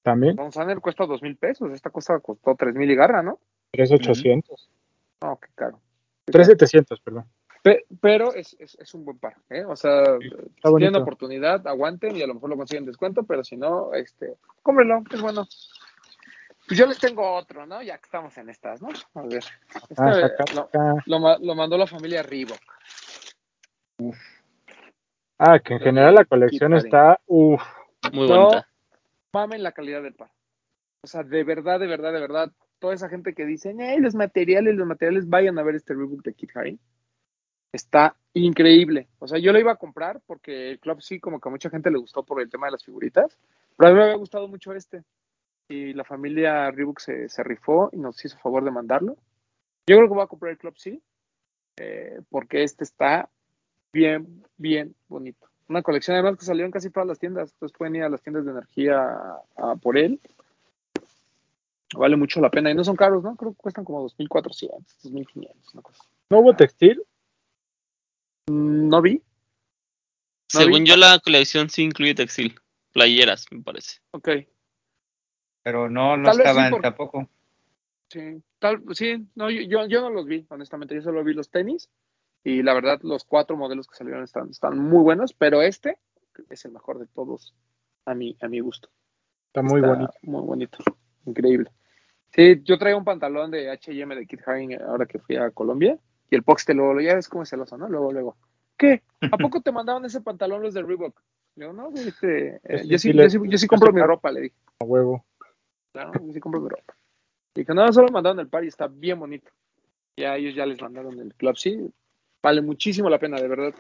También, Un Sanner cuesta dos mil pesos. Esta cosa costó tres mil y garra, ¿no? 3,800. No, qué caro. 3,700, perdón. Pe- Pero es, es, es un buen par, ¿eh? O sea, si tienen oportunidad, aguanten y a lo mejor lo consiguen descuento, pero si no, este, cómprenlo, es bueno. Pues yo les tengo otro, ¿no? Ya que estamos en estas, ¿no? A ver. Este, Ah, saca, lo, mandó la familia Reebok. Ah, que en Lo general la colección Kid está, uff, Muy No. bonita. Mamen la calidad del par. O sea, de verdad, de verdad, de verdad, toda esa gente que dice, hey, los materiales, los materiales, vayan a ver este Reebok de Kit Haring. Está increíble. O sea, yo lo iba a comprar porque el club sí, como que a mucha gente le gustó por el tema de las figuritas, pero a mí me había gustado mucho este. Y la familia Reebok se, se rifó y nos hizo favor de mandarlo. Yo creo que voy a comprar el club sí, eh, porque este está bien, bien bonito. Una colección además que salió en casi todas las tiendas. Entonces pueden ir a las tiendas de energía a, a por él. Vale mucho la pena. Y no son caros, ¿no? Creo que cuestan como 2.400, 2.500, una cosa. ¿no hubo textil? Mm, No vi. No Según vi. yo, la colección sí incluye textil. Playeras, me parece. Ok. Pero no, no Tal sí, estaban por- tampoco. Sí, tal, sí, no, yo, yo, yo no los vi, honestamente, yo solo vi los tenis y la verdad los cuatro modelos que salieron están, están muy buenos, pero este es el mejor de todos a mi, a mi gusto. Está muy Está bonito. Muy bonito, increíble. Sí, yo traigo un pantalón de H&M de Kit Haring ahora que fui a Colombia y el Pox te luego, ya ves cómo es celoso, ¿no? Luego, luego. ¿Qué? ¿A poco te mandaban ese pantalón los de Reebok? Digo, no, este, eh, yo, sí yo, sí, yo sí compro mi ropa, le dije. A huevo. Claro, yo sí compro mi ropa. Y que no, solo mandaron el par y está bien bonito. Ya ellos ya les mandaron el club, sí. Vale muchísimo la pena, de verdad.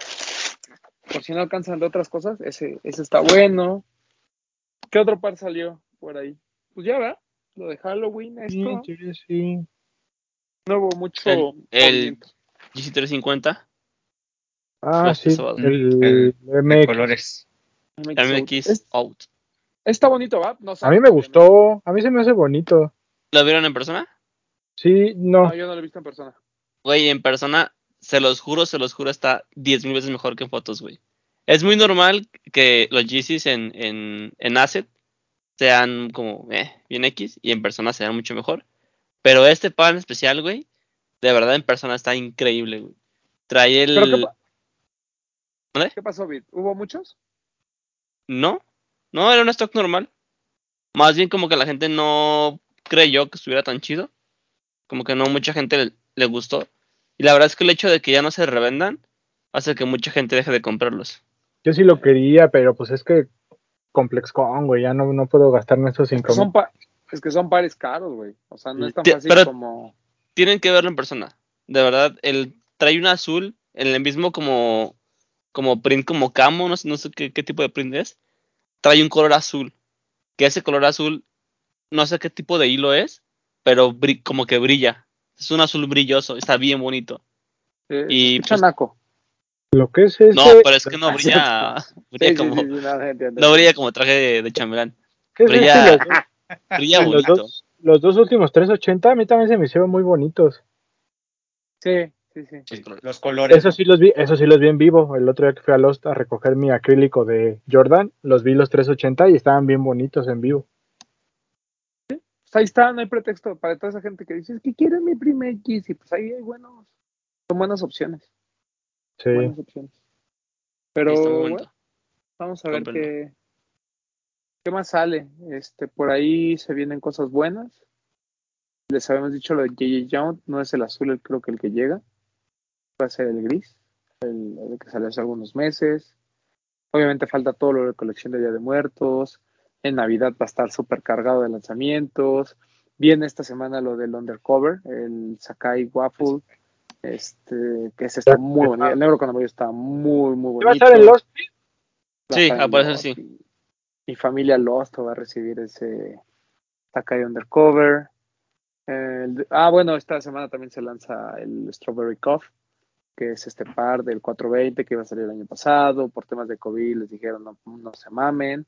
Por si no alcanzan de otras cosas, ese, ese está bueno. ¿Qué otro par salió por ahí? Pues ya, ¿verdad? Lo de Halloween, esto. sí, sí. No hubo mucho El- el- movimiento. GC350, Ah, sí. El, El- De MX. colores. MX Out. Está bonito, ¿va? No A mí me gustó. A mí se me hace bonito. ¿Lo vieron en persona? Sí, no. No, yo no lo he visto en persona. Güey, en persona, se los juro, se los juro, está 10.000 veces mejor que en fotos, güey. Es muy normal que los Yeezys en, en, en Asset sean como eh, bien X y en persona sean mucho mejor. Pero este pan especial, güey, de verdad en persona está increíble, güey. Trae el... ¿Pero qué. ¿Qué pasó, Vid? ¿Hubo muchos? No, no, era un stock normal. Más bien como que la gente no creyó que estuviera tan chido. Como que no mucha gente le, le gustó. Y la verdad es que el hecho de que ya no se revendan hace que mucha gente deje de comprarlos. Yo sí lo quería, pero pues es que ComplexCon, güey, ya no, no puedo gastarme esos Es que 5 son, pa- es que son pares caros, güey. O sea, no es tan fácil pero- como... Tienen que verlo en persona. De verdad, el trae un azul en el mismo como como print como camo, no sé, no sé qué, qué tipo de print es. Trae un color azul. Que ese color azul no sé qué tipo de hilo es, pero como que brilla. Es un azul brilloso, está bien bonito. eh, Y, pues, naco. Lo que es ese. No, pero es que no brilla, brilla Sí, como, sí, sí, no, brilla como traje de, de chambelán. ¿qué es brilla- ese? Los Brilla bonito. dos, los dos últimos 380 a mí también se me hicieron muy bonitos. Sí, sí, sí. Sí, colores. los colores. Eso sí los vi, eso sí los vi en vivo. El otro día que fui a Lost a recoger mi acrílico de Jordan, los vi los 380 y estaban bien bonitos en vivo. Pues ahí está, no hay pretexto para toda esa gente que dice, es que quiero mi primer X y pues ahí hay buenos, son buenas opciones, Sí. buenas opciones. Pero bueno, vamos a ver qué, qué más sale. Este, por ahí se vienen cosas buenas. Les habíamos dicho lo de JJ Young, no es el azul, el, creo que el que llega, va a ser el gris, el, el que salió hace algunos meses. Obviamente falta todo lo de colección de Día de Muertos. En Navidad va a estar súper cargado de lanzamientos. Viene esta semana lo del Undercover, el Sakai Waffle, este, que ese está muy bonito. El negro con amarillo está muy, muy ¿Qué va a bonito. estar en Lost? Va a Sí, Lost. sí. Y- Mi familia Lost va a recibir ese Sakai Undercover. El- ah, bueno, esta semana también se lanza el Strawberry Cough, que es este par del 420 que iba a salir el año pasado. Por temas de COVID les dijeron no, no se mamen.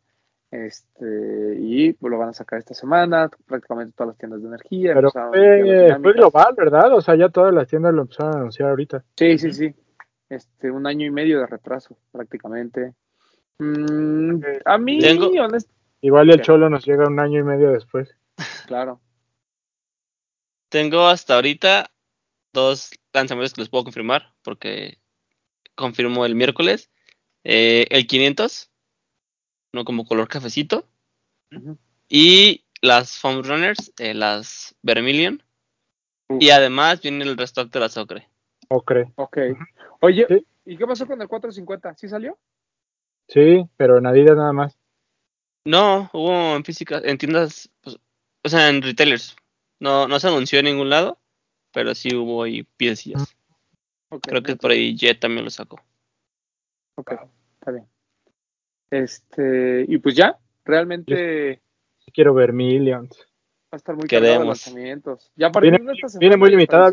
Este, y pues, lo van a sacar esta semana. Prácticamente todas las tiendas de energía. Pero fue, fue global, ¿verdad? O sea, ya todas las tiendas lo empezaron a anunciar ahorita. Sí, sí, sí. Este, un año y medio de retraso, prácticamente. Mm, a mí, Tengo- honest- Igual el. Cholo nos llega un año y medio después. claro. Tengo hasta ahorita dos lanzamientos que les puedo confirmar, porque confirmó el miércoles. Eh, el 500, no como color cafecito. Y las Foam Runners, eh, las Vermilion. Y además viene el restock de las Ocre. ¿O cree? Ok. Oye, Sí. ¿y qué pasó con el 450? ¿Sí salió? Sí, pero en Adidas nada más. No, hubo en física, en tiendas, pues, o sea, en retailers. No, no se anunció en ningún lado, pero sí hubo ahí piecillas. Ok, Creo que por ahí Jet también lo sacó. ok, está bien. Este, y pues ya, realmente quiero ver Millions. va a estar muy cargado de lanzamientos. Ya a partir Viene- de esta semana. viene muy limitada.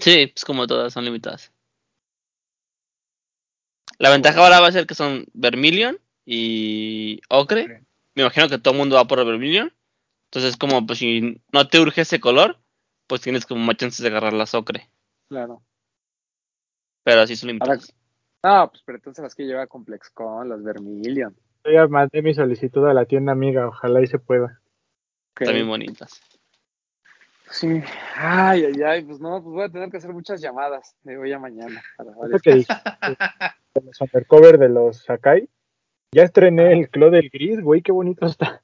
Sí, pues como todas son limitadas. La ventaja ahora va a ser que son Vermilion y Ocre. Me imagino que todo el mundo va por Vermilion. Entonces, como pues si no te urge ese color, pues tienes como más chances de agarrar las Ocre. Claro. Pero así son limitadas. Ah, pues pero entonces las que lleva ComplexCon, las Vermilion. Yo ya mandé mi solicitud a la tienda amiga, ojalá y se pueda. Ok. También bonitas. Sí. Ay, ay, ay, pues no, pues voy a tener que hacer muchas llamadas de hoy a mañana. para que dijiste de los undercover de los Sakai. Ya estrené el Clo del Gris, güey, qué bonito está.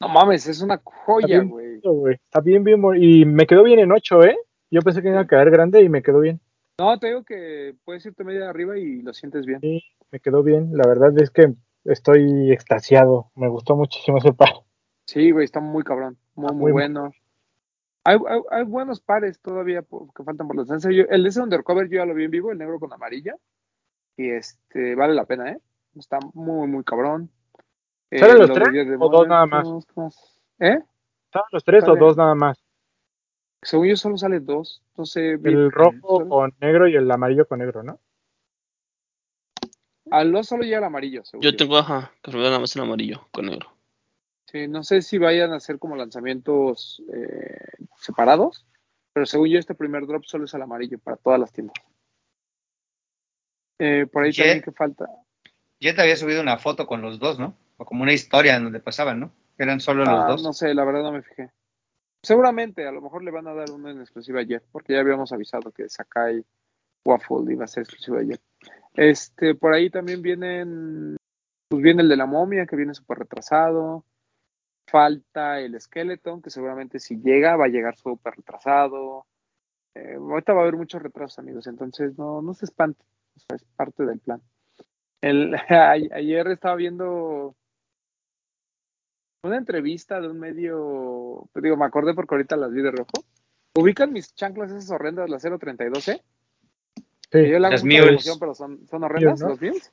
No mames, es una joya, bien güey. Bonito, güey. Está bien, bien Y me quedó bien en 8, ¿eh? Yo pensé que iba a quedar grande y me quedó bien. No, te digo que puedes irte media arriba y lo sientes bien. Sí, me quedó bien. La verdad es que estoy extasiado. Me gustó muchísimo ese par. Sí, güey, está muy cabrón, muy, muy muy bueno. Hay, hay, hay buenos pares todavía por- que faltan por. Yo- el de ese Undercover yo ya lo vi en vivo, el negro con amarilla. Y este, vale la pena, ¿eh? Está muy, muy cabrón. Eh, ¿Salen los de tres o dos nada más? ¿Eh? ¿Estaban los tres o dos nada más? Según yo solo sale dos. No sé. vi- El rojo con negro y el amarillo con negro, ¿no? Al dos solo llega el amarillo, según Yo tengo, ajá, que nada más en amarillo con negro. Sí, no sé si vayan a hacer como lanzamientos eh, separados, pero según yo este primer drop solo es el amarillo para todas las tiendas. Eh, por ahí Jet. también que falta. Jet había subido una foto con los dos, ¿no? O como una historia en donde pasaban, ¿no? Eran solo los Ah, dos. no sé, la verdad no me fijé. Seguramente, a lo mejor le van a dar uno en exclusiva ayer, porque ya habíamos avisado que Sakai Waffle iba a ser exclusiva ayer. Este, por ahí también vienen, pues viene el de la momia, que viene súper retrasado. Falta el Skeleton, que seguramente si llega, va a llegar súper retrasado. Eh, ahorita va a haber muchos retrasos, amigos, entonces no, no se espanten, o sea, es parte del plan. El, a- ayer estaba viendo una entrevista de un medio, pues digo, me acordé porque ahorita las vi de rojo. ¿Ubican mis chanclas esas horrendas, las 032, eh? Sí. Que yo le hago Las Mules. pero son, son horrendas, ¿no? los Mules.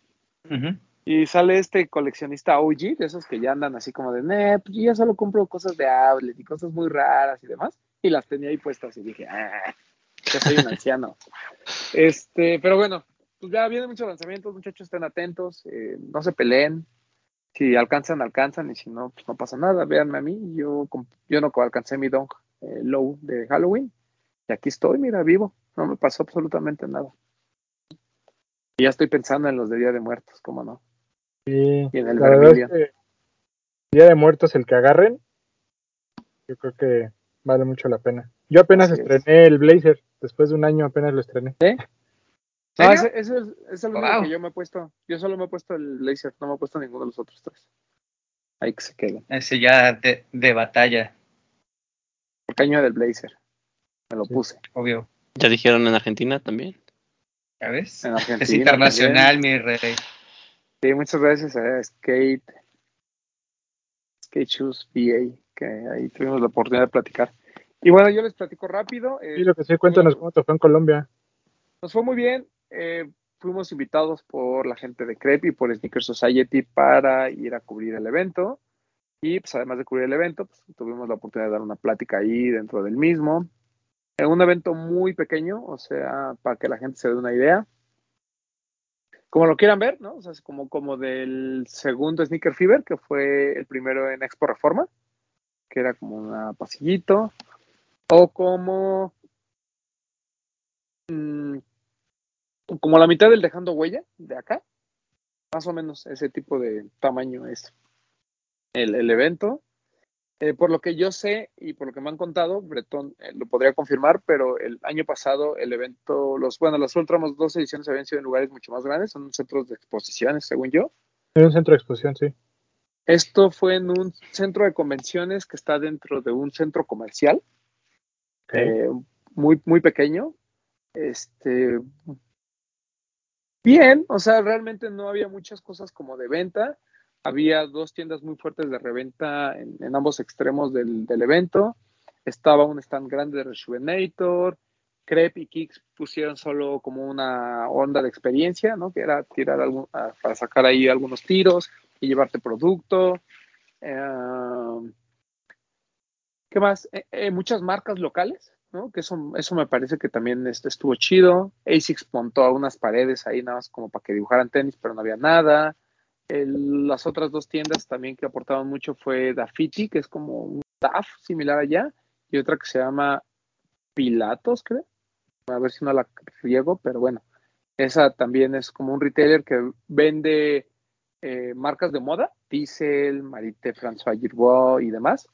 Y sale este coleccionista OG, de esos que ya andan así como de, "Nah, pues yo ya solo compro cosas de outlet y cosas muy raras y demás. Y las tenía ahí puestas y dije, ah, ya soy un anciano. este, pero bueno, pues ya vienen muchos lanzamientos, muchachos, estén atentos, eh, no se peleen. Si alcanzan, alcanzan, y si no, pues no pasa nada. Véanme a mí, yo, yo no alcancé mi don eh, low de Halloween. Y aquí estoy, mira, vivo. No me pasó absolutamente nada. Y ya estoy pensando en los de Día de Muertos, ¿cómo no? Sí, Y en el es que Día de Muertos, el que agarren, yo creo que vale mucho la pena. Yo apenas Así es. estrené el Blazer, después de un año apenas lo estrené. No, ¿Serio? ese, ese es, es el único Wow. que yo me he puesto. Yo solo me he puesto el laser, no me he puesto ninguno de los otros tres. Ahí que se queden. Ese ya de, de batalla, El caño del blazer. Me lo Sí. puse. obvio. Ya dijeron en Argentina también. ¿Sabes? En Argentina. Es internacional, también. mi rey. Sí, muchas gracias a Skate. Skate Shoes VA, que ahí tuvimos la oportunidad de platicar. Y bueno, yo les platico rápido. eh, Sí, lo que sí, cuéntanos cómo te fue en Colombia. Nos fue muy bien. Eh, fuimos invitados por la gente de Crepe y por Sneaker Society para ir a cubrir el evento. Y pues además de cubrir el evento, pues, tuvimos la oportunidad de dar una plática ahí dentro del mismo. En un evento muy pequeño, o sea, para que la gente se dé una idea. Como lo quieran ver, ¿no? O sea, es como, como del segundo Sneaker Fever, que fue el primero en Expo Reforma, que era como un pasillito. O como mm, como la mitad del dejando huella de acá, más o menos ese tipo de tamaño es el, el evento. Eh, por lo que yo sé y por lo que me han contado, Bretón eh, lo podría confirmar, pero el año pasado el evento, los bueno, las últimas dos ediciones habían sido en lugares mucho más grandes, son centros de exposiciones, según yo. En un centro de exposición, sí. Esto fue en un centro de convenciones que está dentro de un centro comercial, eh, muy, muy pequeño. Este, bien, o sea, realmente no había muchas cosas como de venta. Había dos tiendas muy fuertes de reventa en, ambos extremos del, del evento. Estaba un stand grande de Rejuvenator. Crep y Kicks pusieron solo como una onda de experiencia, ¿no? Que era tirar algún, para sacar ahí algunos tiros y llevarte producto. Eh, ¿Qué más? Eh, eh, muchas marcas locales, ¿no? Que eso, eso me parece que también este, estuvo chido. ASICS montó unas paredes ahí nada más como para que dibujaran tenis, pero no había nada. Las otras dos tiendas también que aportaban mucho fue Dafiti, que es como un DAF similar allá, y otra que se llama Pilatos, creo. A ver si no la riego, pero bueno. Esa también es como un retailer que vende eh, marcas de moda, Diesel, Marite François Girbeau y demás.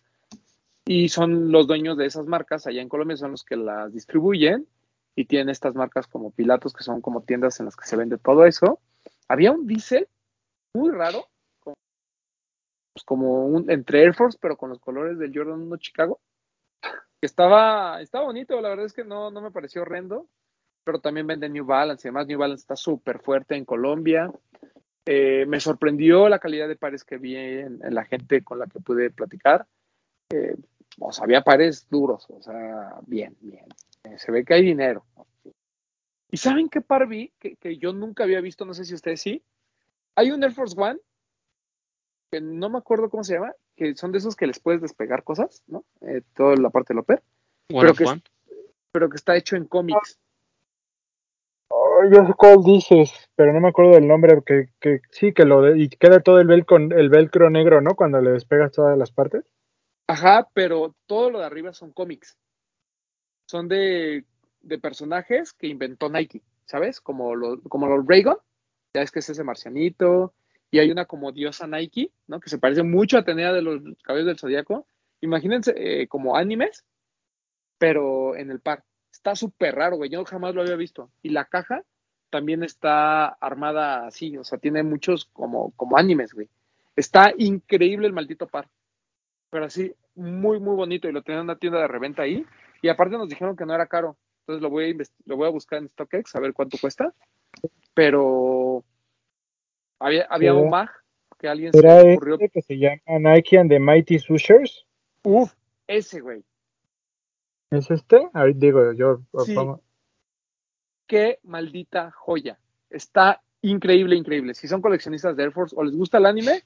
Y son los dueños de esas marcas allá en Colombia, son los que las distribuyen y tienen estas marcas como Pilatos, que son como tiendas en las que se vende todo eso. Había un Diesel muy raro, como, pues como un, entre Air Force, pero con los colores del Jordan 1 Chicago. Que estaba, estaba bonito, la verdad es que no, no me pareció horrendo, pero también vende New Balance. Además, New Balance está súper fuerte en Colombia. Eh, me sorprendió la calidad de pares que vi en, en la gente con la que pude platicar. Eh, o sea, había pares duros, o sea, bien, bien. Eh, se ve que hay dinero. ¿Y saben qué par vi? Que, que, yo nunca había visto, no sé si ustedes sí. Hay un Air Force One, que no me acuerdo cómo se llama, que son de esos que les puedes despegar cosas, ¿no? Eh, toda la parte del OPER. Pero que, One. pero que está hecho en cómics. Oh, yo sé cuál dices, pero no me acuerdo del nombre, que, que sí, que lo de, y queda todo el velcro, el velcro negro, ¿no? Cuando le despegas todas las partes. Ajá, pero todo lo de arriba son cómics. Son de, personajes que inventó Nike, ¿sabes? Como, lo, como los Raygon, ya es que es ese marcianito, y hay una como diosa Nike, ¿no? Que se parece mucho a Atenea de los cabellos del zodiaco. Imagínense eh, como animes, pero en el par. Está súper raro, güey. Yo jamás lo había visto. Y la caja también está armada así, o sea, tiene muchos como, como animes, güey. Está increíble el maldito par. Pero así, muy, muy bonito. Y lo tenían en una tienda de reventa ahí. Y aparte nos dijeron que no era caro. Entonces lo voy a, lo voy a buscar en StockX a ver cuánto cuesta. Pero había, había un mag que alguien se ¿Será le ocurrió. este que se llama Nike and the Mighty Swooshers? Uf, ese, güey. ¿Es este? Ahí digo, yo Sí. pongo- Qué maldita joya. Está increíble, increíble. Si son coleccionistas de Air Force o les gusta el anime,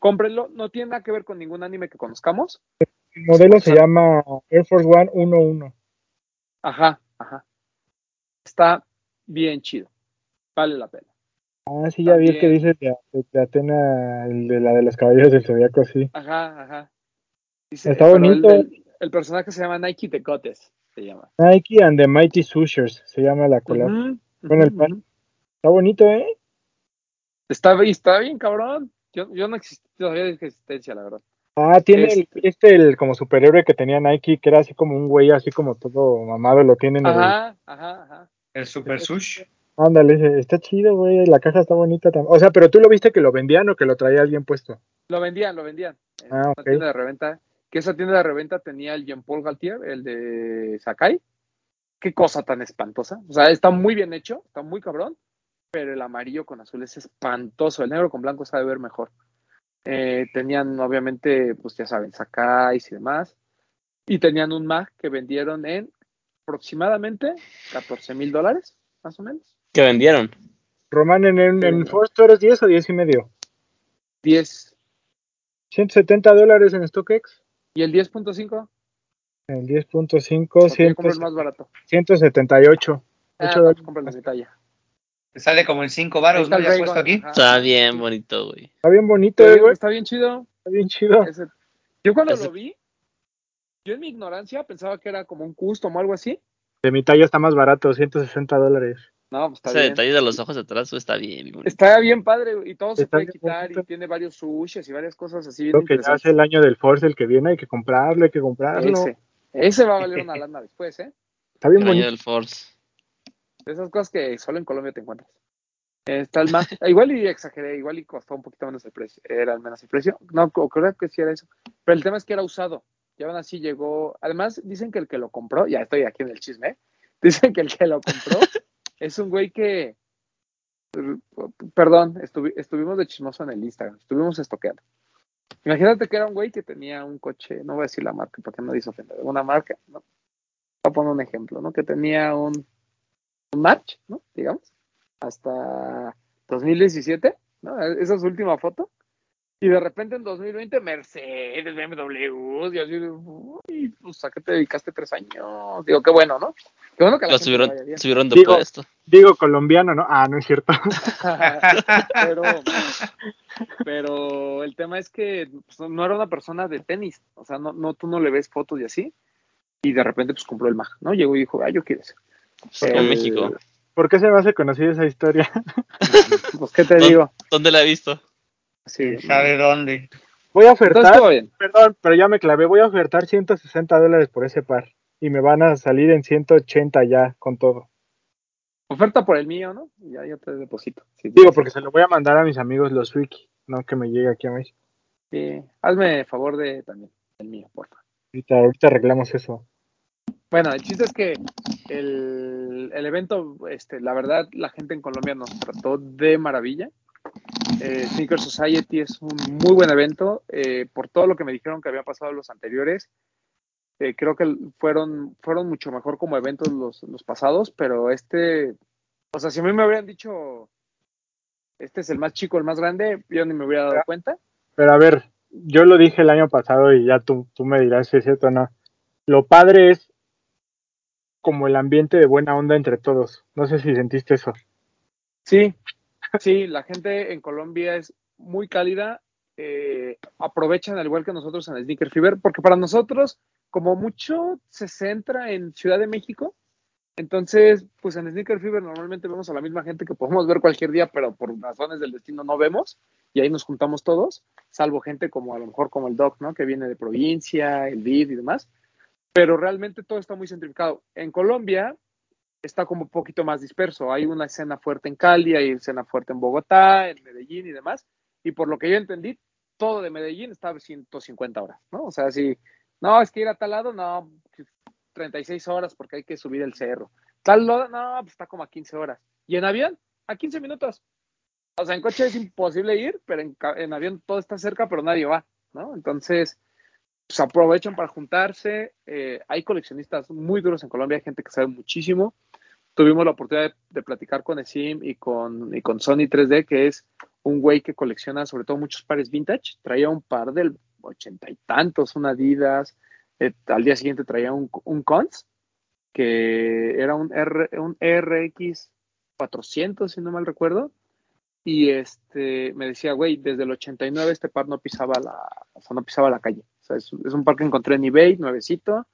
cómprenlo. No tiene nada que ver con ningún anime que conozcamos. El modelo se llama Air Force One 11. Ajá, ajá. Está bien chido. Vale la pena. Ah, sí, ya vi el que dices de, de- de Atena, el de la de los caballeros del zodiaco, sí. Ajá, ajá. Dice, Está pero bonito. El, el- el personaje se llama Nike The Goddess, se llama. Nike and the Mighty Swooshers se llama la el par- ujú. Está bonito, ¿eh? Está, está bien, cabrón. Yo, yo no existía todavía de existencia, la verdad. Ah, tiene el, Este. este el como superhéroe que tenía Nike, que era así como un güey, así como todo mamado, lo tienen el... Ajá, ajá, ajá. El Super Sush. Ándale, ese- está chido, güey, la caja está bonita también. O sea, pero tú lo viste que lo vendían o que lo traía alguien puesto. Lo vendían, lo vendían. En Ah, una ok. tienda de reventa. Que esa tienda de reventa tenía el Jean-Paul Galtier, el de Sakai. Qué cosa tan espantosa. O sea, está muy bien hecho, está muy cabrón, pero el amarillo con azul es espantoso. El negro con blanco sabe ver mejor. Eh, tenían, obviamente, pues ya saben, Sakai y demás. Y tenían un mag que vendieron en aproximadamente 14 mil dólares, más o menos. que vendieron. Román, en, en, en. Force ¿tú eres 10 o 10 y medio? 10. 170 dólares en StockX. ¿Y el 10.5? El 10.5, Porque yo compro el 100, más barato. 178. Ah, Ocho no, dólares. pues compro el de mi talla. Te sale como en 5 Ahí varos, está ¿no? Ya Raygon, puesto aquí. ajá. Está bien bonito, güey. Está bien bonito, Está eh, bien, güey. está bien chido. Está bien chido. Ese- Yo cuando Ese- lo vi, yo en mi ignorancia pensaba que era como un custom o algo así. De mi talla está más barato, 160 dólares. No, pues está Ese bien. detalle de los ojos atrás está bien, bonito. Está bien padre güey, y todo se puede quitar bonito. y tiene varios sushes y varias cosas así bien Creo que ya hace el año del Force el que viene, hay que comprarlo, hay que comprarlo. Ese. Ese va a valer una lana después, ¿eh? Está bien El año bonito. del Force. De esas cosas que solo en Colombia te encuentras. Está el más. igual y exageré, igual y costó un poquito menos el precio. Era al menos el precio. No, creo que sí era eso. Pero el tema es que era usado. Y aún así llegó. Además, dicen que el que lo compró, ya estoy aquí en el chisme. ¿eh? Dicen que el que lo compró es un güey que. Perdón, estuvi- estuvimos de chismoso en el Instagram. Estuvimos estoqueando. Imagínate que era un güey que tenía un coche, no voy a decir la marca porque no dice ofender, una marca, ¿no? Voy a poner un ejemplo, ¿no? Que tenía un match, ¿no? Digamos, hasta 2017, ¿no? Esa es su última foto. Y de repente en 2020, Mercedes, BMW, y así, de, uy, pues a qué te dedicaste tres años. Digo, qué bueno, ¿no? Qué bueno que la Lo subieron, vaya bien. subieron de Digo- puesto. Digo colombiano, ¿no? Ah, no es cierto. pero, pero el tema es que pues, no era una persona de tenis, o sea, no, no, tú no le ves fotos y así, y de repente pues compró el mag, ¿no? Llegó y dijo, ah, yo quiero ese. En México. ¿Por qué se me hace conocida esa historia? Pues, ¿qué te ¿Dónde- digo? ¿Dónde la he visto? Sí, ¿Sabe dónde? Voy a ofertar, perdón, pero ya me clavé, voy a ofertar 160 dólares por ese par. Y me van a salir en 180 ya con todo. Oferta por el mío, ¿no? Y Ya yo te deposito. Sí, Digo, porque se lo voy a mandar a mis amigos los Wiki, no que me llegue aquí a México. sí. Hazme favor de también el mío, por favor. Ahorita, ahorita arreglamos eso. Bueno, el chiste es que el, el evento, este, la verdad, la gente en Colombia nos trató de maravilla. Eh, Sneaker Society es un muy buen evento. eh, por todo lo que me dijeron que había pasado los anteriores, eh, creo que fueron, fueron mucho mejor como eventos los, los pasados, pero este, o sea, si a mí me hubieran dicho, este es el más chico, el más grande, yo ni me hubiera dado cuenta. Pero a ver, yo lo dije el año pasado y ya tú, tú me dirás si es cierto o no. Lo padre es como el ambiente de buena onda entre todos. No sé si sentiste eso. Sí, sí, la gente en Colombia es muy cálida, eh, aprovechan al igual que nosotros en Sneaker Fever, porque para nosotros, como mucho se centra en Ciudad de México, entonces, pues en Sneaker Fever normalmente vemos a la misma gente que podemos ver cualquier día, pero por razones del destino no vemos, y ahí nos juntamos todos, salvo gente como a lo mejor como el Doc, ¿no? Que viene de provincia, el Vid y demás, pero realmente todo está muy centrificado. En Colombia, está como un poquito más disperso. Hay una escena fuerte en Cali, hay escena fuerte en Bogotá, en Medellín y demás. Y por lo que yo entendí, todo de Medellín está a 150 horas, ¿no? O sea, si, no, es que ir a tal lado, no, 36 horas porque hay que subir el cerro. Tal lado, no, pues está como a 15 horas. Y en avión, a 15 minutos. O sea, en coche es imposible ir, pero en, en avión todo está cerca, pero nadie va, ¿no? Entonces, pues aprovechan para juntarse. Eh, hay coleccionistas muy duros en Colombia, hay gente que sabe muchísimo tuvimos la oportunidad de, platicar con Esim y con, y con Sony 3D, que es un güey que colecciona sobre todo muchos pares vintage. Traía un par del ochenta y tantos, un Adidas. eh, al día siguiente traía un, un Cons, que era un, R, un RX 400, si no mal recuerdo. Y este me decía, güey, desde el 89 este par no pisaba la, o sea, no pisaba la calle. O sea, es, es un par que encontré en eBay, nuevecito.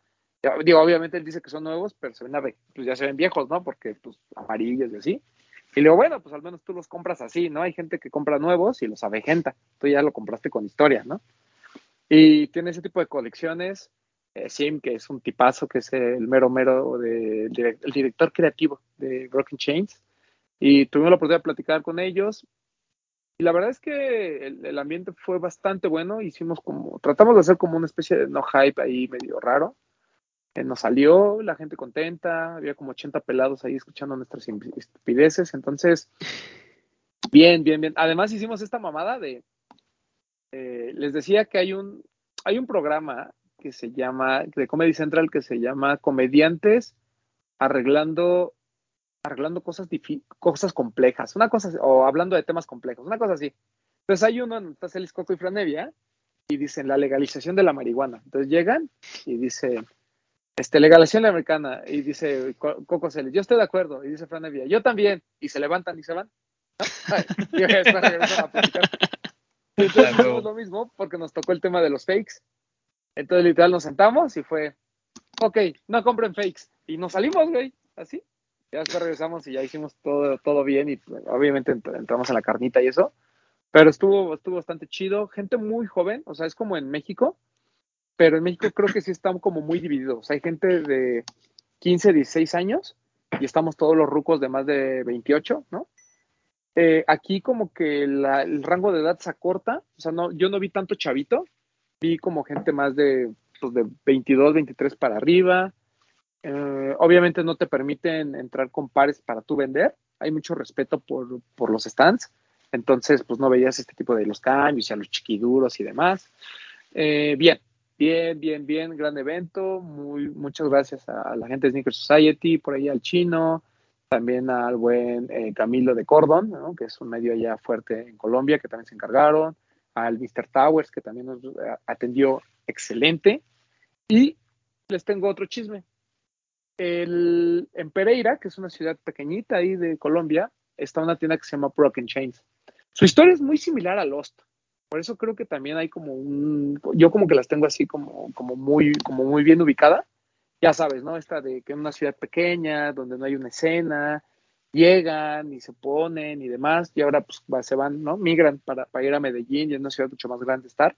Digo, obviamente él dice que son nuevos, pero se ven pues ya se ven viejos, ¿no? Porque pues amarillos y así. Y le digo, bueno, pues al menos tú los compras así, ¿no? Hay gente que compra nuevos y los avejenta. Tú ya lo compraste con historia, ¿no? Y tiene ese tipo de colecciones. Eh, Sim, que es un tipazo, que es el mero mero de, el director creativo de Broken Chains. Y tuvimos la oportunidad de platicar con ellos. Y la verdad es que el, ambiente fue bastante bueno. Hicimos como, tratamos de hacer como una especie de no hype ahí medio raro. Eh, nos salió, la gente contenta, había como 80 pelados ahí escuchando nuestras estupideces, entonces, bien, bien, bien. Además hicimos esta mamada de, eh, les decía que hay un, hay un programa que se llama, de Comedy Central, que se llama Comediantes arreglando, arreglando cosas, cosas complejas, una cosa, o hablando de temas complejos, una cosa así. Entonces hay uno, está Celis Coco y Franevia, y dicen la legalización de la marihuana. Entonces llegan y dicen, este, legalización americana, y dice Co- Coco Celis, yo estoy de acuerdo, y dice Fran Evia, yo también, y se levantan y se van. ¿no? Ay, a platicar. Entonces Ah, hicimos lo mismo porque nos tocó el tema de los fakes. Entonces literal nos sentamos y fue, ok, no compren fakes. Y nos salimos, güey, así. Ya después regresamos y ya hicimos todo, todo bien y pues, obviamente ent- entramos en la carnita y eso. Pero estuvo, estuvo bastante chido. Gente muy joven, o sea, es como en México, pero en México creo que sí están como muy divididos. Hay gente de 15, 16 años y estamos todos los rucos de más de 28, ¿no? Eh, aquí como que el rango de edad se acorta, o sea, no, yo no vi tanto chavito, vi como gente más de, pues, de 22, 23 para arriba. Eh, obviamente no te permiten entrar con pares para tú vender, hay mucho respeto por, por los stands, entonces pues no veías este tipo de los cambios y a los chiquiduros y demás. Eh, bien, bien, bien, bien, gran evento, muy, muchas gracias a la gente de Sneaker Society, por ahí al chino, también al buen eh, Camilo de Cordon, que es un medio allá fuerte en Colombia, que también se encargaron, al Mr. Towers, que también nos eh, atendió excelente, y les tengo otro chisme. El, en Pereira, que es una ciudad pequeñita ahí de Colombia, está una tienda que se llama Broken Chains. Su historia es muy similar a Lost. Por eso creo que también hay como un, yo como que las tengo así como, como muy, como muy bien ubicada. Ya sabes, ¿no? Esta de que en una ciudad pequeña, donde no hay una escena, llegan y se ponen y demás, y ahora pues se van, ¿no? Migran para, para ir a Medellín, y es una ciudad mucho más grande estar.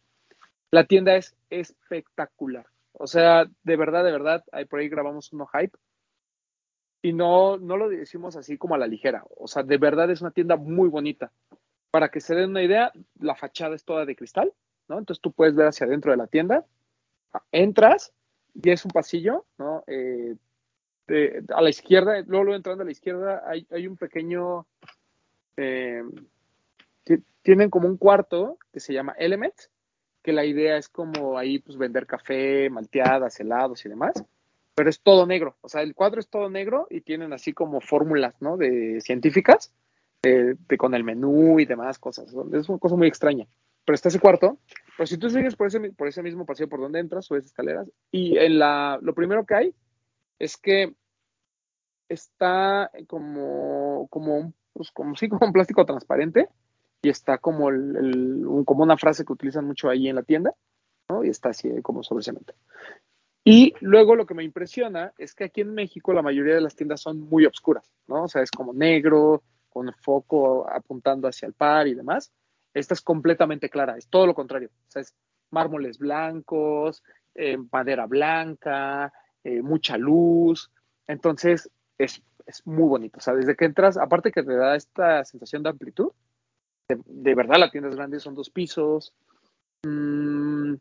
La tienda es espectacular. O sea, de verdad, de verdad, ahí por ahí grabamos uno hype. Y no, no lo decimos así como a la ligera. O sea, de verdad es una tienda muy bonita. Para que se den una idea, la fachada es toda de cristal, ¿no? Entonces tú puedes ver hacia adentro de la tienda, entras y es un pasillo, ¿no? Eh, a la izquierda, luego, entrando a la izquierda hay, hay un pequeño, eh, ti- tienen como un cuarto que se llama Elements, que la idea es como ahí pues vender café, malteadas, helados y demás, pero es todo negro, o sea, el cuadro es todo negro y tienen así como fórmulas, ¿no? De científicas, de, con el menú y demás cosas, es una cosa muy extraña, pero está ese cuarto, pero si tú sigues por ese, por ese mismo pasillo por donde entras, subes escaleras, y en la, lo primero que hay es que está como, como, pues como, sí, como un plástico transparente y está como, un- como una frase que utilizan mucho ahí en la tienda, ¿no? Y está así eh, como sobre cemento. Y luego lo que me impresiona es que aquí en México la mayoría de las tiendas son muy oscuras, ¿no? O sea, es como negro, con foco apuntando hacia el par y demás. Esta es completamente clara, es todo lo contrario. O sea, es mármoles blancos, eh, madera blanca, eh, mucha luz. Entonces, es, es muy bonito. O sea, desde que entras, aparte que te da esta sensación de amplitud, de, verdad la tienda es grande, son dos pisos. Mm,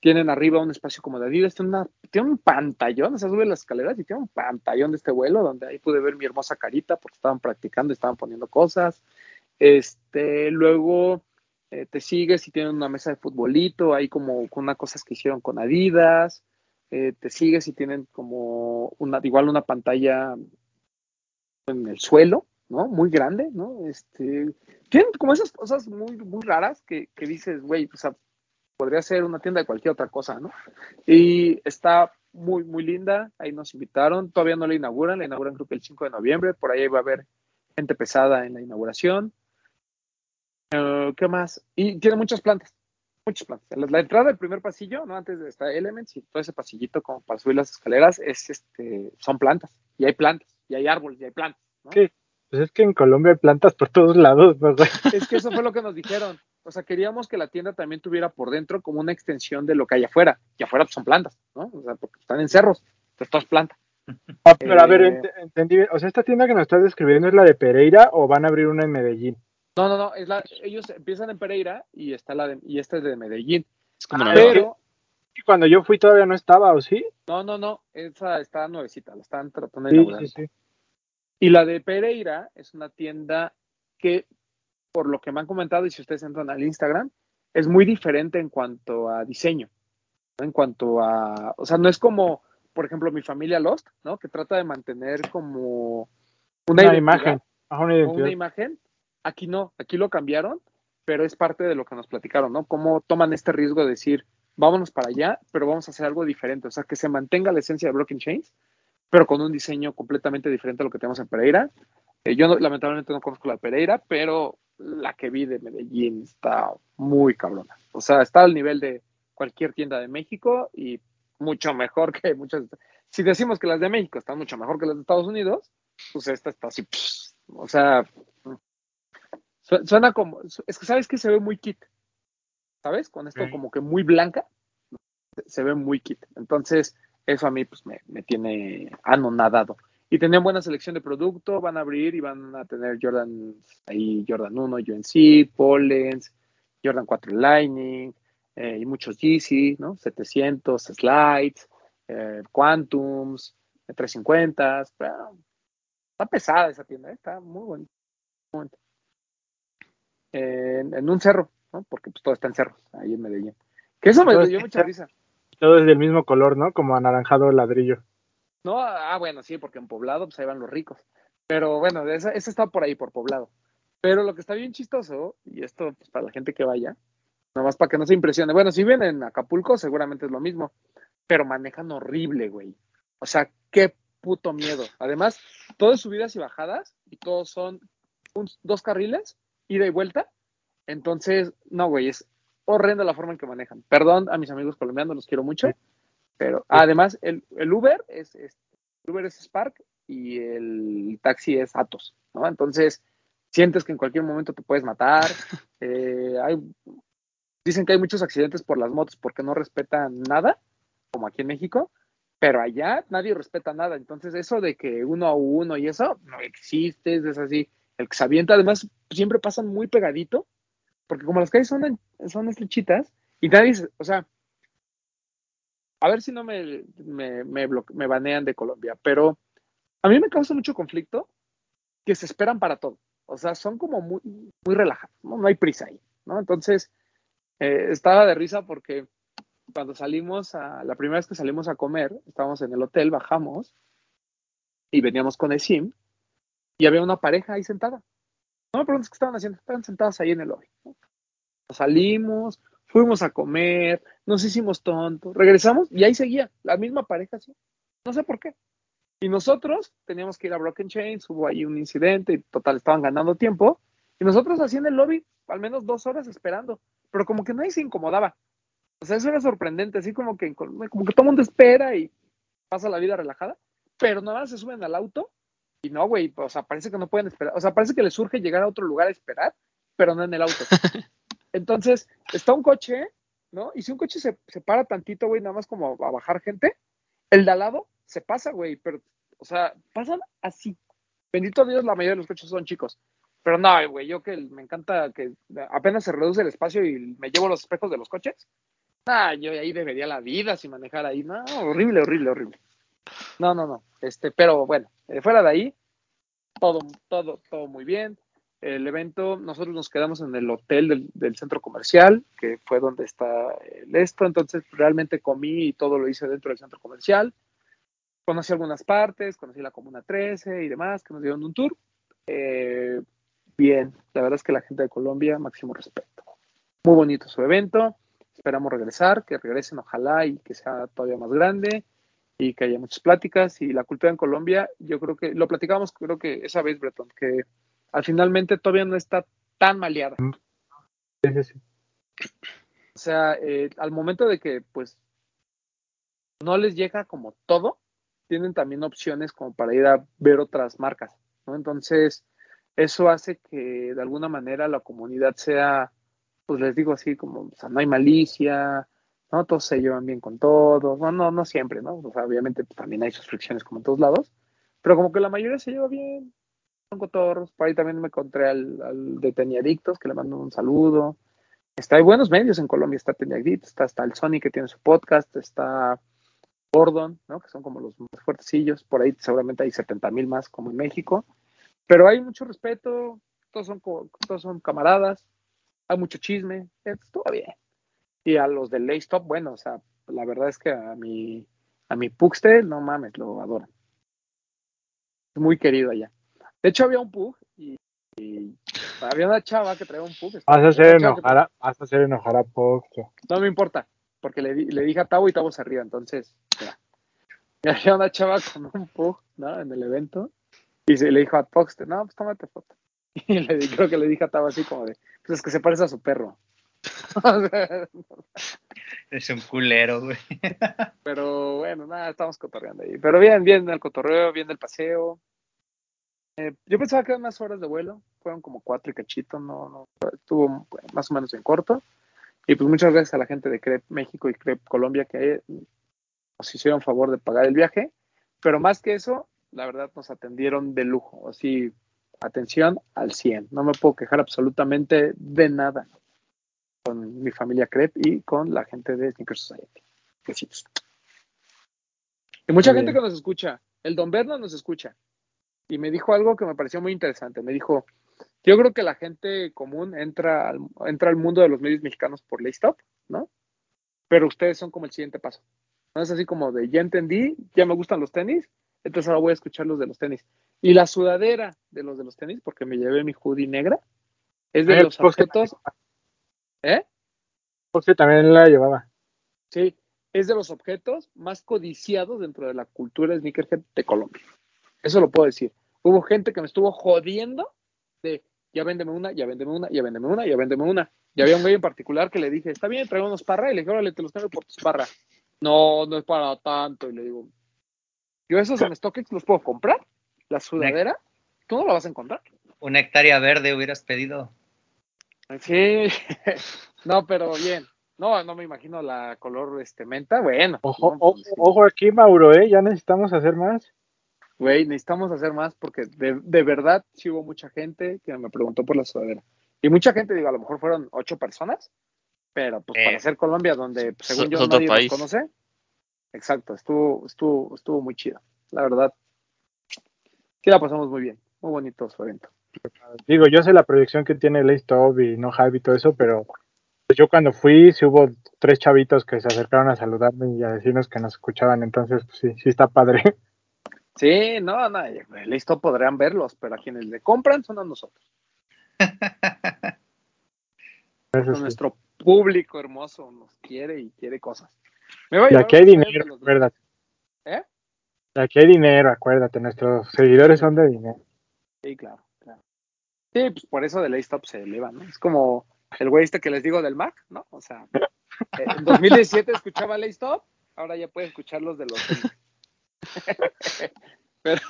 tienen arriba un espacio como de Adidas, tiene, una, tiene un pantallón, o sea, sube las escaleras y tiene un pantallón de este vuelo donde ahí pude ver mi hermosa carita porque estaban practicando, estaban poniendo cosas. Este, luego eh, te sigues y tienen una mesa de futbolito, ahí como con unas cosas que hicieron con Adidas. Eh, te sigues y tienen como una, igual una pantalla en el suelo, ¿no? Muy grande, ¿no? Este, tienen como esas cosas muy, muy raras que, que dices, güey, o sea, podría ser una tienda de cualquier otra cosa, ¿no? Y está muy, muy linda, ahí nos invitaron, todavía no la inauguran, la inauguran creo que el 5 de noviembre, por ahí va a haber gente pesada en la inauguración. Uh, ¿Qué más? Y tiene muchas plantas, muchas plantas. La, entrada del primer pasillo, ¿no? Antes de estar Elements y todo ese pasillito como para subir las escaleras, es este, son plantas, y hay plantas, y hay árboles, y hay plantas, ¿no? Sí, pues es que en Colombia hay plantas por todos lados, ¿no? Es que eso fue lo que nos dijeron. O sea, queríamos que la tienda también tuviera por dentro como una extensión de lo que hay afuera. Y afuera pues, son plantas, ¿no? O sea, porque están en cerros. Entonces, todo es planta. Ah, pero a ver, Eh, ent entendí bien. O sea, ¿esta tienda que nos estás describiendo es la de Pereira o van a abrir una en Medellín? No, no, no. Es la, ellos empiezan en Pereira y, está la de, y esta es de Medellín. Es como Ah, Pero, Y cuando yo fui todavía no estaba, ¿o sí? no, no, no. Esa está nuevecita. La están tratando de Sí, inaugurar. sí, sí. Y la de Pereira es una tienda que, por lo que me han comentado, y si ustedes entran al Instagram, es muy diferente en cuanto a diseño. ¿no? En cuanto a. O sea, no es como, por ejemplo, mi familia Lost, ¿no? Que trata de mantener como una, imagen. Ajá, una imagen. Aquí no, aquí lo cambiaron, pero es parte de lo que nos platicaron, ¿no? Cómo toman este riesgo de decir, vámonos para allá, pero vamos a hacer algo diferente. O sea, que se mantenga la esencia de Broken Chains, pero con un diseño completamente diferente a lo que tenemos en Pereira. Eh, yo no- lamentablemente no conozco la Pereira, pero la que vi de Medellín está muy cabrona. O sea, está al nivel de cualquier tienda de México y mucho mejor que muchas. Si decimos que las de México están mucho mejor que las de Estados Unidos, pues esta está así. pss, o sea, su- suena como. Es que sabes que se ve muy kit. ¿Sabes? Con esto como que muy blanca, se ve muy kit. Entonces, eso a mí pues me, me tiene anonadado. Y tenían buena selección de producto, van a abrir y van a tener Jordan ahí, Jordan 1, UNC, Pollens, Jordan 4 Lightning, eh, y muchos Yeezy, ¿no? 700, Slides, eh, Quantums, 350, pero está pesada esa tienda, ¿eh? está muy bonita. muy bonita. En, en un cerro, ¿no? Porque pues todo está en cerros, ahí en Medellín. Que eso me dio mucha risa. Todo es del mismo color, ¿no? Como anaranjado ladrillo. No, ah, bueno, sí, porque en poblado pues ahí van los ricos. Pero bueno, esa, esa está por ahí, por poblado. Pero lo que está bien chistoso, y esto pues para la gente que vaya, nomás para que no se impresione. Bueno, si vienen en Acapulco, seguramente es lo mismo. Pero manejan horrible, güey. O sea, qué puto miedo. Además, todo es subidas y bajadas, y todos son dos carriles, ida y vuelta. Entonces, no, güey, es horrenda la forma en que manejan. Perdón a mis amigos colombianos, los quiero mucho. Pero además, el, el Uber es, es- el Uber es Spark y el taxi es Atos. ¿no? Entonces, sientes que en cualquier momento te puedes matar. Eh, hay, dicen que hay muchos accidentes por las motos porque no respetan nada, como aquí en México, pero allá nadie respeta nada. Entonces, eso de que uno a uno y eso no existe, es así. El que se avienta, además, siempre pasan muy pegadito, porque como las calles son, son estrechitas, y nadie, o sea, a ver si no me, me, me, me banean de Colombia, pero a mí me causa mucho conflicto que se esperan para todo. O sea, son como muy, muy relajados, ¿no? No hay prisa ahí, ¿no? Entonces, eh, estaba de risa porque cuando salimos, a, la primera vez que salimos a comer, estábamos en el hotel, bajamos y veníamos con el sim y había una pareja ahí sentada. No me preguntes qué estaban haciendo, estaban sentados ahí en el lobby. Salimos, fuimos a comer, nos hicimos tontos, regresamos y ahí seguía la misma pareja, ¿sí? No sé por qué. Y nosotros teníamos que ir a Broken Chains, hubo ahí un incidente y total, estaban ganando tiempo. Y nosotros así el lobby, al menos dos horas esperando, pero como que nadie se incomodaba. O sea, eso era sorprendente, así como que, como que todo el mundo espera y pasa la vida relajada, pero nada más se suben al auto y no, güey, o sea, parece que no pueden esperar, o sea, parece que les surge llegar a otro lugar a esperar, pero no en el auto. Entonces, está un coche, ¿no? Y si un coche se, se para tantito, güey, nada más como a bajar gente, el de al lado se pasa, güey, pero, o sea, pasan así. Bendito Dios, la mayoría de los coches son chicos. Pero no, güey, yo que me encanta que apenas se reduce el espacio y me llevo los espejos de los coches. Ah, yo ahí debería la vida sin manejar ahí. No, horrible, horrible, horrible. No, no, no. Este, pero bueno, eh, fuera de ahí, todo, todo, todo muy bien. El evento, nosotros nos quedamos en el hotel del, centro comercial, que fue donde está el esto. Entonces, realmente comí y todo lo hice dentro del centro comercial. Conocí algunas partes, conocí la Comuna 13 y demás, que nos dieron un tour. Eh, bien, la verdad es que la gente de Colombia, máximo respeto. Muy bonito su evento. Esperamos regresar, que regresen, ojalá, y que sea todavía más grande y que haya muchas pláticas. Y la cultura en Colombia, yo creo que lo platicamos, creo que esa vez, Breton, que al finalmente todavía no está tan maleada. Sí, sí, sí. O sea, eh, al momento de que, pues, no les llega como todo, tienen también opciones como para ir a ver otras marcas, ¿no? Entonces, eso hace que de alguna manera la comunidad sea, pues les digo así, como, o sea, no hay malicia, ¿no? Todos se llevan bien con todos, no, no, no siempre, ¿no? O sea, obviamente pues, también hay sus fricciones como en todos lados, pero como que la mayoría se lleva bien, son cotorros, por ahí también me encontré al, al de Teniadictos, que le mando un saludo, está, hay buenos medios en Colombia, está Teniadictos, está, está el Sony que tiene su podcast, está Gordon, ¿no? que son como los más fuertecillos, por ahí seguramente hay 70 mil más como en México, pero hay mucho respeto, todos son, todos son camaradas, hay mucho chisme, todo bien. Y a los del Stop, bueno, o sea, la verdad es que a mi, a mi Pugste, no mames, lo adoran. Es muy querido allá. De hecho, había un Pug y, y había una chava que traía un Pug. Vas a hacer enojar a, vas a hacer enojar a Pugste. No me importa, porque le, le dije a Tavo y Tavo se ríe, entonces, mira. Y había una chava con un Pug, ¿no? En el evento. Y se le dijo a Poxte, no, pues tómate foto. Y le, creo que le dije a Tavo así como de, pues es que se parece a su perro. es un culero, güey. Pero bueno, nada, estamos cotorreando ahí. Pero bien, bien el cotorreo, bien el paseo. Eh, yo pensaba que eran más horas de vuelo, fueron como cuatro y cachito, no, no, estuvo más o menos en corto. Y pues muchas gracias a la gente de CREP México y CREP Colombia que nos hicieron favor de pagar el viaje. Pero más que eso, la verdad nos atendieron de lujo, así, atención al 100. No me puedo quejar absolutamente de nada con mi familia Crep y con la gente de Sneaker Society. Besitos. Y mucha Muy gente bien. que nos escucha. El Don Berno nos escucha. Y me dijo algo que me pareció muy interesante. Me dijo, yo creo que la gente común entra al, entra al mundo de los medios mexicanos por Laystop, ¿no? Pero ustedes son como el siguiente paso. No es así como de, ya entendí, ya me gustan los tenis, entonces ahora voy a escuchar los de los tenis. Y la sudadera de los de los tenis, porque me llevé mi hoodie negra, es de Eh, los Pugste objetos... ¿Eh? Pugste también la llevaba. Sí, es de los objetos más codiciados dentro de la cultura sneakerhead de Colombia. Eso lo puedo decir. Hubo gente que me estuvo jodiendo de ya véndeme una, ya véndeme una, ya véndeme una, ya véndeme una. Y había un güey en particular que le dije, está bien, traigo unos parra, y le dije, órale, te los cambio por tus parra. No, no es para tanto. Y le digo, yo esos en StockX los puedo comprar, la sudadera, tú no lo vas a encontrar. Una hectárea verde hubieras pedido. Sí, no, pero bien. No, no me imagino la color este menta. Bueno, Ojo, no, ojo, sí. ojo aquí, Mauro, ¿eh? Ya necesitamos hacer más. Güey, necesitamos hacer más porque de, de verdad sí hubo mucha gente que me preguntó por la sudadera. Y mucha gente, digo, a lo mejor fueron ocho personas, pero pues Eh. para ser Colombia, donde pues, según yo nadie nos país. conoce. Exacto, estuvo, estuvo, estuvo muy chido. La verdad, sí la pasamos muy bien. Muy bonito su evento. Digo, yo sé la proyección que tiene el Top y No Hype y todo eso, pero pues, yo cuando fui, sí hubo tres chavitos que se acercaron a saludarme y a decirnos que nos escuchaban, entonces pues, sí, sí está padre. Sí, no, no, listo podrían verlos, pero a quienes le compran son a nosotros. Eso Son sí. Nuestro público hermoso nos quiere y quiere cosas. Me voy Y aquí hay dinero, acuérdate. ¿Eh? Y aquí hay dinero, acuérdate, nuestros seguidores son de dinero. Sí, claro. Sí, pues por eso del A-Stop se eleva, ¿no? Es como el güey este que les digo del Mac, ¿no? O sea, eh, en 2017 escuchaba el A-Stop, ahora ya puede escuchar los de los pero,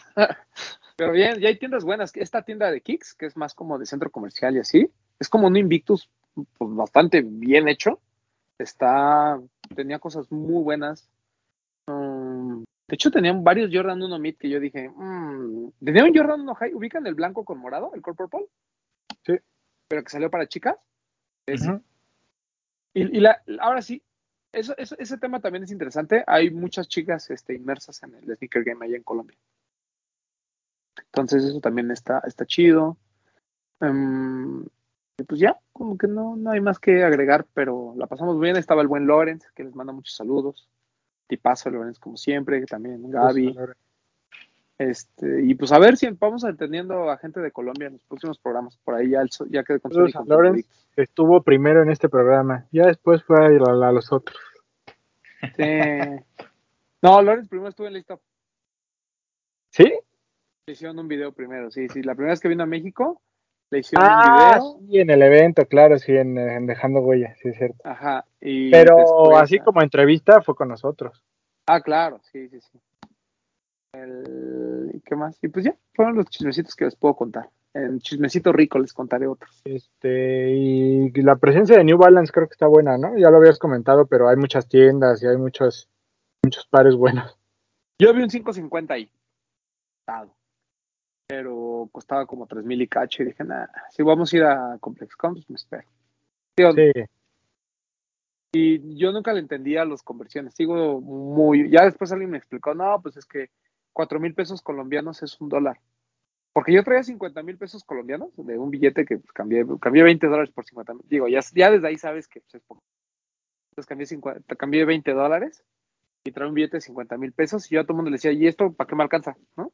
pero bien, ya hay tiendas buenas. Esta tienda de Kicks, que es más como de centro comercial y así, es como un Invictus pues, bastante bien hecho. Está, tenía cosas muy buenas. Mm, de hecho, tenían varios Jordan 1 Mid que yo dije, mm, tenía un Jordan 1 High, ¿ubican el blanco con morado, el Core Purple? Sí. Pero que salió para chicas. Y, y la, ahora sí, eso, eso- ese tema también es interesante. Hay muchas chicas este, inmersas en el sneaker game allá en Colombia. Entonces eso también está, está chido. Y pues ya, como que no, no hay más que agregar, pero la pasamos bien. Estaba el buen Lorenz, que les manda muchos saludos. Tipazo Lorenz, como siempre, que también Gaby. Este, y pues a ver si vamos entendiendo a gente de Colombia en los próximos programas. Por ahí ya, el, ya con Lorenz. que estuvo primero en este programa. Ya después fue a, ir a- a los otros. Sí. No, Lorenz primero estuvo en lista. ¿Sí? Hicieron un video primero, sí, sí. La primera vez que vino a México, le hicieron Ah, un video. sí, en el evento, claro, sí, en, en Dejando Huella, sí es cierto. Ajá. Y Pero después, así como entrevista fue con nosotros. Ah, claro, sí, sí, sí. El- ¿y ¿Qué más? Y pues ya, fueron los chismecitos que les puedo contar. En chismecito rico les contaré otros. Este, y la presencia de New Balance creo que está buena, ¿no? Ya lo habías comentado, pero hay muchas tiendas y hay muchos, muchos pares buenos. Yo vi un 550 ahí. Dado. Pero costaba como 3000 y cacho. Y dije, nada, si vamos a ir a ComplexCon, pues me espero. Digo, Sí, Y yo nunca le entendía las conversiones. Sigo muy. Ya después alguien me explicó, no, pues es que cuatro mil pesos colombianos es un dólar. Porque yo traía 50 mil pesos colombianos de un billete que pues, cambié, cambié 20 dólares por 50 mil. Digo, ya, ya desde ahí sabes que pues, es poco. Entonces cambié, 50, cambié 20 dólares y trae un billete de 50 mil pesos. Y yo a todo el mundo le decía, ¿y esto para qué me alcanza? ¿No?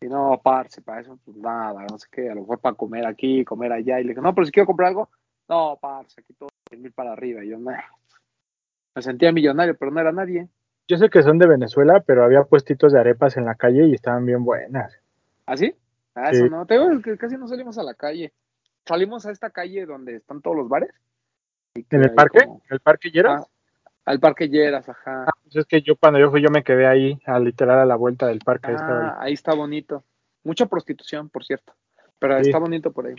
Y no, parce, para eso, pues nada, no sé qué, a lo mejor para comer aquí, comer allá. Y le dije, no, pero si quiero comprar algo, no, parce, aquí todo 100 mil para arriba. Y yo, nah. Me sentía millonario, pero no era nadie. yo sé que son de Venezuela, pero había puestitos de arepas en la calle y estaban bien buenas. Ah, Sí. eso no. Te digo que casi no salimos a la calle. Salimos a esta calle donde están todos los bares. ¿En el parque? como- ¿En el parque Lleras? Ah, al parque Lleras, ajá. Ah, pues es que yo cuando yo fui yo me quedé ahí, a literal a la vuelta del parque. ahí Ah, ahí. ahí está bonito. Mucha prostitución, por cierto. Pero Sí. está bonito por ahí.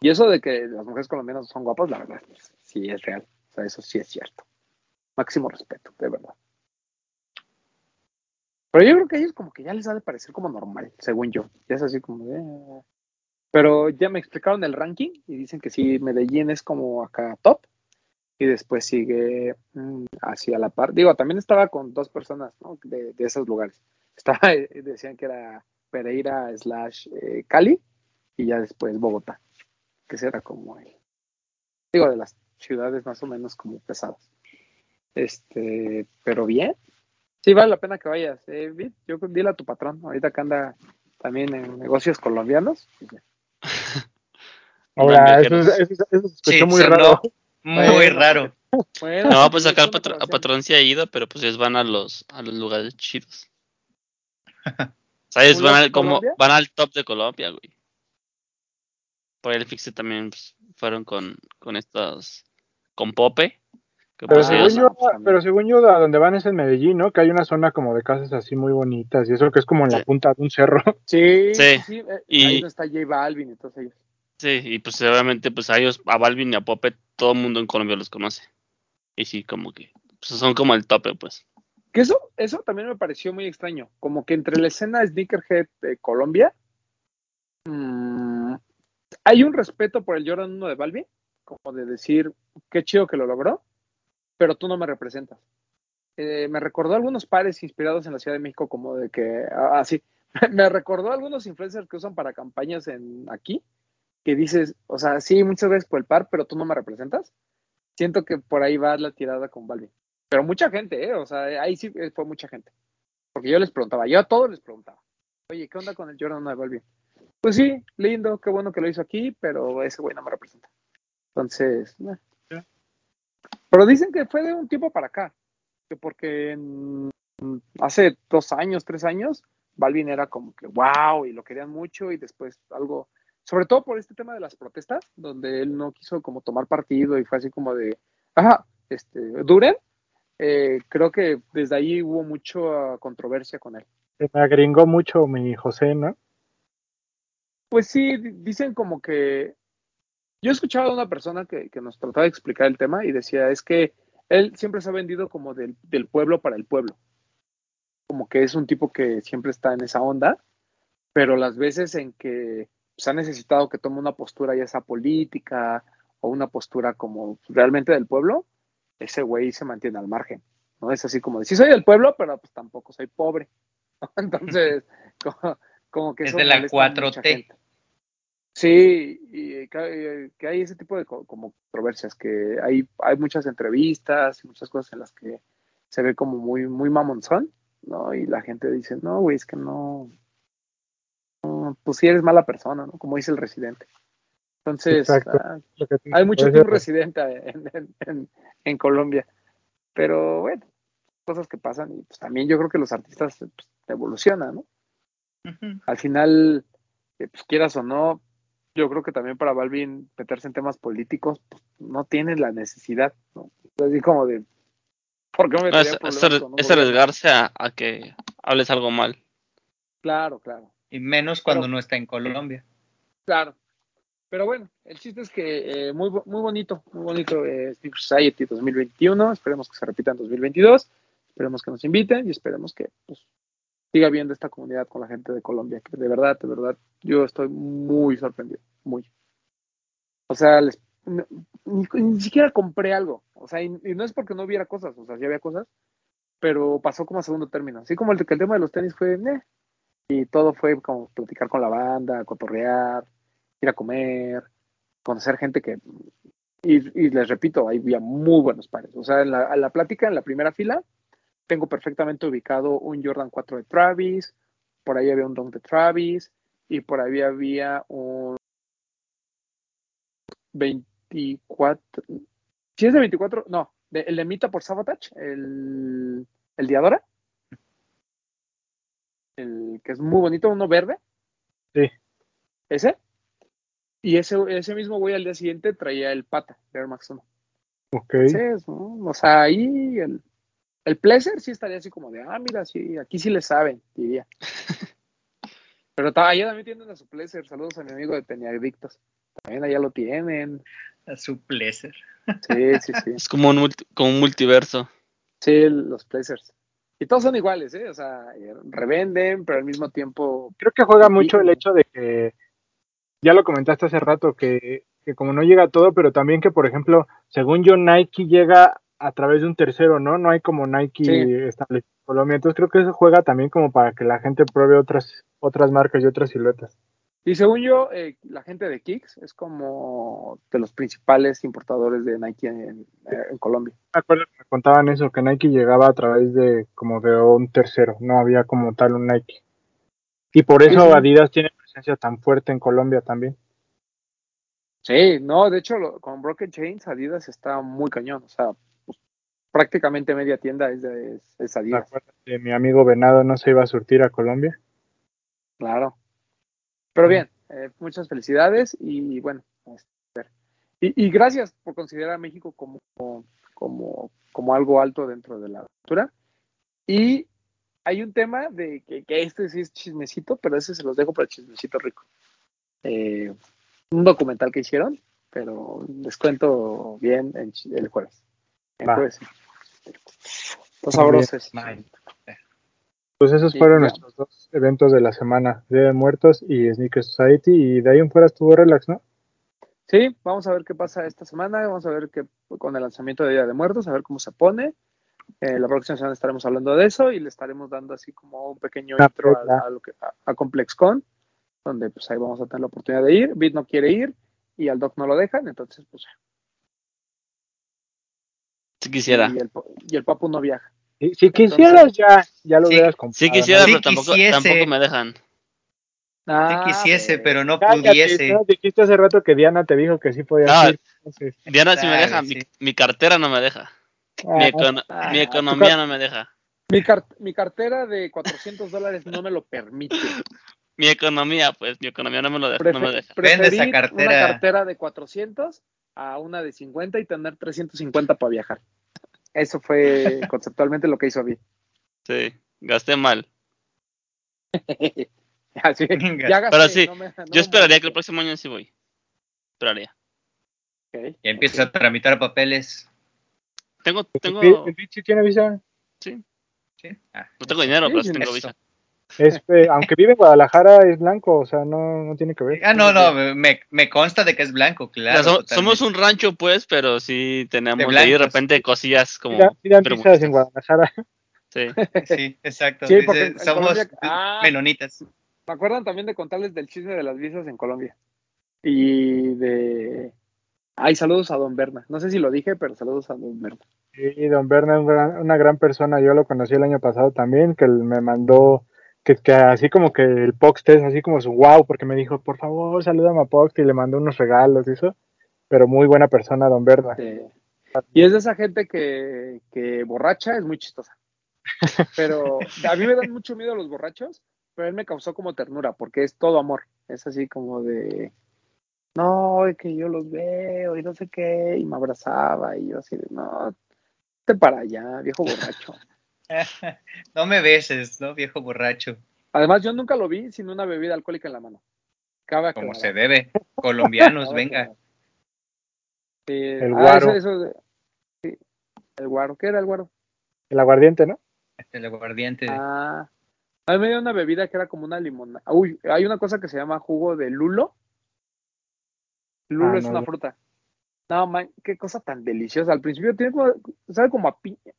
Y eso de que las mujeres colombianas son guapas, la verdad, sí es real. O sea, eso sí es cierto. Máximo respeto, de verdad. Pero yo creo que a ellos como que ya les ha de parecer como normal, según yo. Ya es así como de... "Eh". Pero ya me explicaron el ranking y dicen que sí, Medellín es como acá top. Y después sigue mm, hacia la par. Digo, también estaba con dos personas ¿no? de, de esos lugares. Estaba, eh, decían que era Pereira slash eh, Cali y ya después Bogotá. Que ese era como el, digo, de las ciudades más o menos como pesadas. Este, pero bien. Sí, vale la pena que vayas. Eh, bien, yo dile a tu patrón, ahorita que anda también en negocios colombianos. Ahora, eso, eso, eso se escuchó Sí, muy raro. Muy Bueno, raro. Bueno, No, pues acá a patrón sí ha ido, pero pues ellos van a los, a los lugares chidos. ¿Sabes? Van ¿Los al, como, van al top de Colombia, güey. Por ahí el fixe también pues, fueron con, con estos, con Pope, Que Pero pues según, ellos- yo, pero según yo, a donde van es en Medellín, ¿no? Que hay una zona como de casas así muy bonitas y eso que es como en la punta de un cerro. Sí, Sí. eh, Y- ahí no está J Balvin y todos ellos. Sí, y pues obviamente pues a ellos, a Balvin y a Pope, todo el mundo en Colombia los conoce. Y sí, como que pues, son como el tope, pues. Que eso, eso también me pareció muy extraño. Como que entre la escena Sneakerhead de Colombia, mm, hay un respeto por el Jordan 1 de Balvin, como de decir, qué chido que lo logró, pero tú no me representas. Eh, me recordó algunos pares inspirados en la Ciudad de México, como de que, ah, así, me recordó algunos influencers que usan para campañas en aquí, que dices, o sea, sí, muchas veces por el par, pero tú no me representas. Siento que por ahí va la tirada con Balvin. Pero mucha gente, ¿eh? O sea, ahí sí fue mucha gente. Porque yo les preguntaba, yo a todos les preguntaba, oye, ¿qué onda con el Jordan 1 de Balvin? Pues sí, lindo, qué bueno que lo hizo aquí, pero ese güey no me representa. Entonces, eh. pero dicen que fue de un tiempo para acá, que porque en- hace dos años, tres años, Balvin era como que wow y lo querían mucho y después algo, sobre todo por este tema de las protestas, donde él no quiso como tomar partido y fue así como de, ajá, este, Duren, eh, creo que desde ahí hubo mucha controversia con él. Se me agringó mucho mi José, ¿no? Pues sí, di- dicen como que. Yo he escuchado a una persona que, que nos trataba de explicar el tema y decía: es que él siempre se ha vendido como del, del pueblo para el pueblo. Como que es un tipo que siempre está en esa onda, pero las veces en que se ha necesitado que tome una postura, ya sea política o una postura como realmente del pueblo, ese güey se mantiene al margen. ¿no? Es así como de: sí soy del pueblo, pero pues tampoco soy pobre. Entonces, como, como que Es eso de la molesta a mucha 4T. gente. Sí, y que, que hay ese tipo de co- como controversias, que hay, hay muchas entrevistas y muchas cosas en las que se ve como muy, muy mamonzón, ¿no? Y la gente dice, no, güey, es que no, no, pues sí eres mala persona, ¿no? Como dice el residente. Entonces, Exacto. ah, hay mucho team residente en, en, en, en Colombia. Pero bueno, cosas que pasan y pues también yo creo que los artistas pues, evolucionan, ¿no? Al final, eh, pues quieras o no, yo creo que también para Balvin meterse en temas políticos, pues, no tiene la necesidad, ¿no? Así como de, ¿por qué me No, es, en es un es arriesgarse a, a que hables algo mal. Claro, claro. Y menos cuando Pero- no está en Colombia. Claro. Pero bueno, el chiste es que eh, muy, muy bonito, muy bonito eh, Sneaker Society 2021. Esperemos que se repita en 2022. Esperemos que nos inviten y esperemos que pues, siga viendo esta comunidad con la gente de Colombia. Que de verdad, de verdad, yo estoy muy sorprendido. Muy. O sea, les- no- ni, ni siquiera compré algo. O sea, y, y no es porque no hubiera cosas. O sea, sí había cosas. Pero pasó como a segundo término. Así como el, que el tema de los tenis fue, y todo fue como platicar con la banda, cotorrear, ir a comer, conocer gente que... Y, les repito, ahí había muy buenos pares. O sea, en la, en la plática, en la primera fila, tengo perfectamente ubicado un Jordan 4 de Travis, por ahí había un Dunk de Travis, y por ahí había un 24... Si es de 24, no, de- el de Mita por Sabotage, el, el Diadora, el que es muy bonito, uno verde. Sí. Ese. Y ese, ese mismo güey al día siguiente traía el pata de Air Max 1. Ok. Entonces, ¿no? O sea, ahí el, el Pleasure sí estaría así como de, ah, mira, sí, aquí sí le saben, diría. Pero allá también tienen a su Pleasure. Saludos a mi amigo de Teniadictos. También allá lo tienen. A su placer. Sí, sí, sí. Es como un, multi- como un multiverso. Sí, los Pleasures. Y todos son iguales, ¿eh? O sea, eh, revenden, pero al mismo tiempo. Creo que juega mucho el hecho de que, ya lo comentaste hace rato, que, que como no llega todo, pero también que, por ejemplo, según yo, Nike llega a través de un tercero, ¿no? No hay como Nike Sí. establecido en Colombia. Entonces creo que eso juega también como para que la gente pruebe otras, otras marcas y otras siluetas. Y según yo, eh, la gente de Kicks es como de los principales importadores de Nike en, en Colombia. Me acuerdo que me contaban eso, que Nike llegaba a través de como de un tercero, no había como tal un Nike. Y por eso sí. Adidas tiene presencia tan fuerte en Colombia también. Sí, no, de hecho, lo- con Broken Chains, Adidas está muy cañón. O sea, pues, prácticamente media tienda es, de, es, es ¿Te Adidas. acuerdas que mi amigo Venado no se iba a surtir a Colombia? Claro. Pero bien, eh, muchas felicidades y bueno, este, y, y gracias por considerar a México como, como como, algo alto dentro de la aventura. Y hay un tema de que, que este sí es chismecito, pero ese se los dejo para el chismecito rico. Eh, un documental que hicieron, pero les cuento bien en chi- el jueves. El jueves. Los sabrosos. Pues esos Sí, fueron ya. nuestros dos eventos de la semana, Día de Muertos y Sneaker Society, y de ahí en fuera estuvo relax, ¿no? Sí, vamos a ver qué pasa esta semana, vamos a ver qué con el lanzamiento de Día de Muertos, a ver cómo se pone. Eh, la próxima semana estaremos hablando de eso y le estaremos dando así como un pequeño Una intro a, a lo que, a, a ComplexCon, donde pues ahí vamos a tener la oportunidad de ir. Bit no quiere ir y al Doc no lo dejan, entonces pues Si quisiera. y el, y el Papu no viaja. Si, si quisieras ya, ya lo Sí, hubieras comprado. Si quisiera, ¿no? Sí pero tampoco, quisiese. tampoco me dejan. Si Ah, quisiese, bueno. pero no Cállate, pudiese. ¿no? Dijiste hace rato que Diana te dijo que sí podías No. ir. entonces, Diana sí me deja, sí. mi, mi cartera no me deja. Mi, ah, econo- ah, mi tu economía no me deja. Mi, car- mi cartera de 400 dólares no me lo permite. Mi economía, pues, mi economía no me lo deja. No me deja. Vende esa cartera. una cartera de 400 a una de 50 y tener 350 para viajar. Eso fue conceptualmente lo que hizo Bit. Sí, gasté mal. Así, ya gasté, Pero sí, no me- no Yo esperaría que el próximo año sí voy. Esperaría. moleste. Ok. Y empieza a tramitar papeles. Tengo, tengo, ¿El sí tiene visa? ¿sí? Ah, no tengo dinero, pero sí, tengo eso. visa. Es, eh, aunque vive en Guadalajara, es blanco, o sea, no, no tiene que ver. Ah, no, no, me, me consta de que es blanco, claro. O sea, so- totalmente. somos un rancho, pues, pero sí tenemos De ahí de repente cosillas como. Sí, dan- en. Guadalajara. Sí. Sí, exacto. Sí, Dice, somos Colombia- Ah. menonitas. Me acuerdan también de contarles del chisme de las visas en Colombia. Y de. Ay, saludos a Don Berna. No sé si lo dije, pero saludos a Don Berna. Sí, don Berna es una gran persona. Yo lo conocí el año pasado también, que él me mandó, que, que así como que el Pox es así como su wow, porque me dijo, por favor, salúdame a Pox y le mandó unos regalos y eso. Pero muy buena persona, don Berna. Y es de esa gente que, que borracha es muy chistosa. Pero a mí me dan mucho miedo los borrachos, pero él me causó como ternura, porque es todo amor. Es así como de, no, es que yo los veo y no sé qué, y me abrazaba y yo así de, no, te para allá, viejo borracho. no me beses, ¿no? Viejo borracho. Además, yo nunca lo vi sin una bebida alcohólica en la mano. Cabe Como se debe. Colombianos, venga. El ah, guaro. eso- eso de- sí, el guaro. ¿Qué era el guaro? El aguardiente, ¿no? El aguardiente. Ah, a mí me dio una bebida que era como una limonada. Uy, hay una cosa que se llama jugo de lulo. Lulo Ah, es no, una fruta. No, man, qué cosa tan deliciosa. Al principio tiene como, sabe como a piña.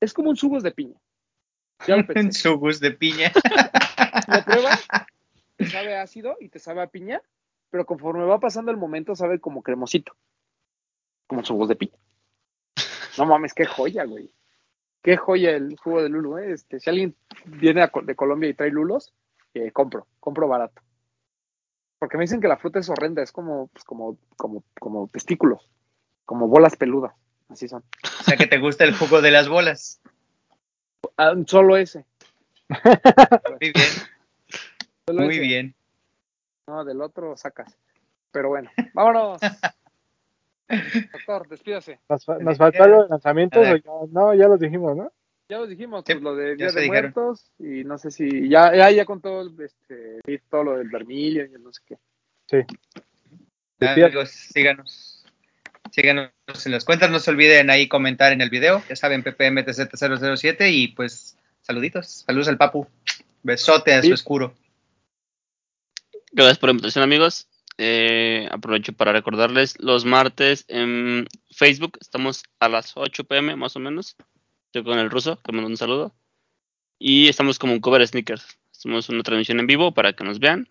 Es como un jugos de piña. Ya lo pensé. Sugus de piña. Lo pruebas, te sabe ácido y te sabe a piña, pero conforme va pasando el momento sabe como cremosito. Como jugos de piña. No mames, qué joya, güey. Qué joya el jugo de lulo, ¿eh? Este, si alguien viene de Colombia y trae lulos, eh, compro, compro barato. Porque me dicen que la fruta es horrenda, es como, pues, como, como, como testículos, como bolas peludas, así son. O sea que te gusta el jugo de las bolas. Ah, solo ese. Muy bien, solo muy ese. bien. No, del otro sacas. Pero bueno, vámonos. Doctor, despídase. Nos, fa- nos faltó lanzamientos, o ya, no, ya los dijimos, ¿no? Ya los dijimos, Sí, pues, lo de Día de dijeron. Muertos y no sé si ya ya, ya contó este, todo lo del Vermilio y no sé qué. Sí. Amigos, síganos. Síganos en las cuentas. No se olviden ahí comentar en el video. Ya saben, PPMTZ007. Y pues, saluditos. Saludos al Papu. Besote a su escuro. Gracias por la invitación, amigos. Eh, aprovecho para recordarles los martes en Facebook. Estamos a las 8 pm más o menos. Estoy con el ruso, que me manda un saludo. Y estamos como un cover sneakers. Hacemos una transmisión en vivo para que nos vean.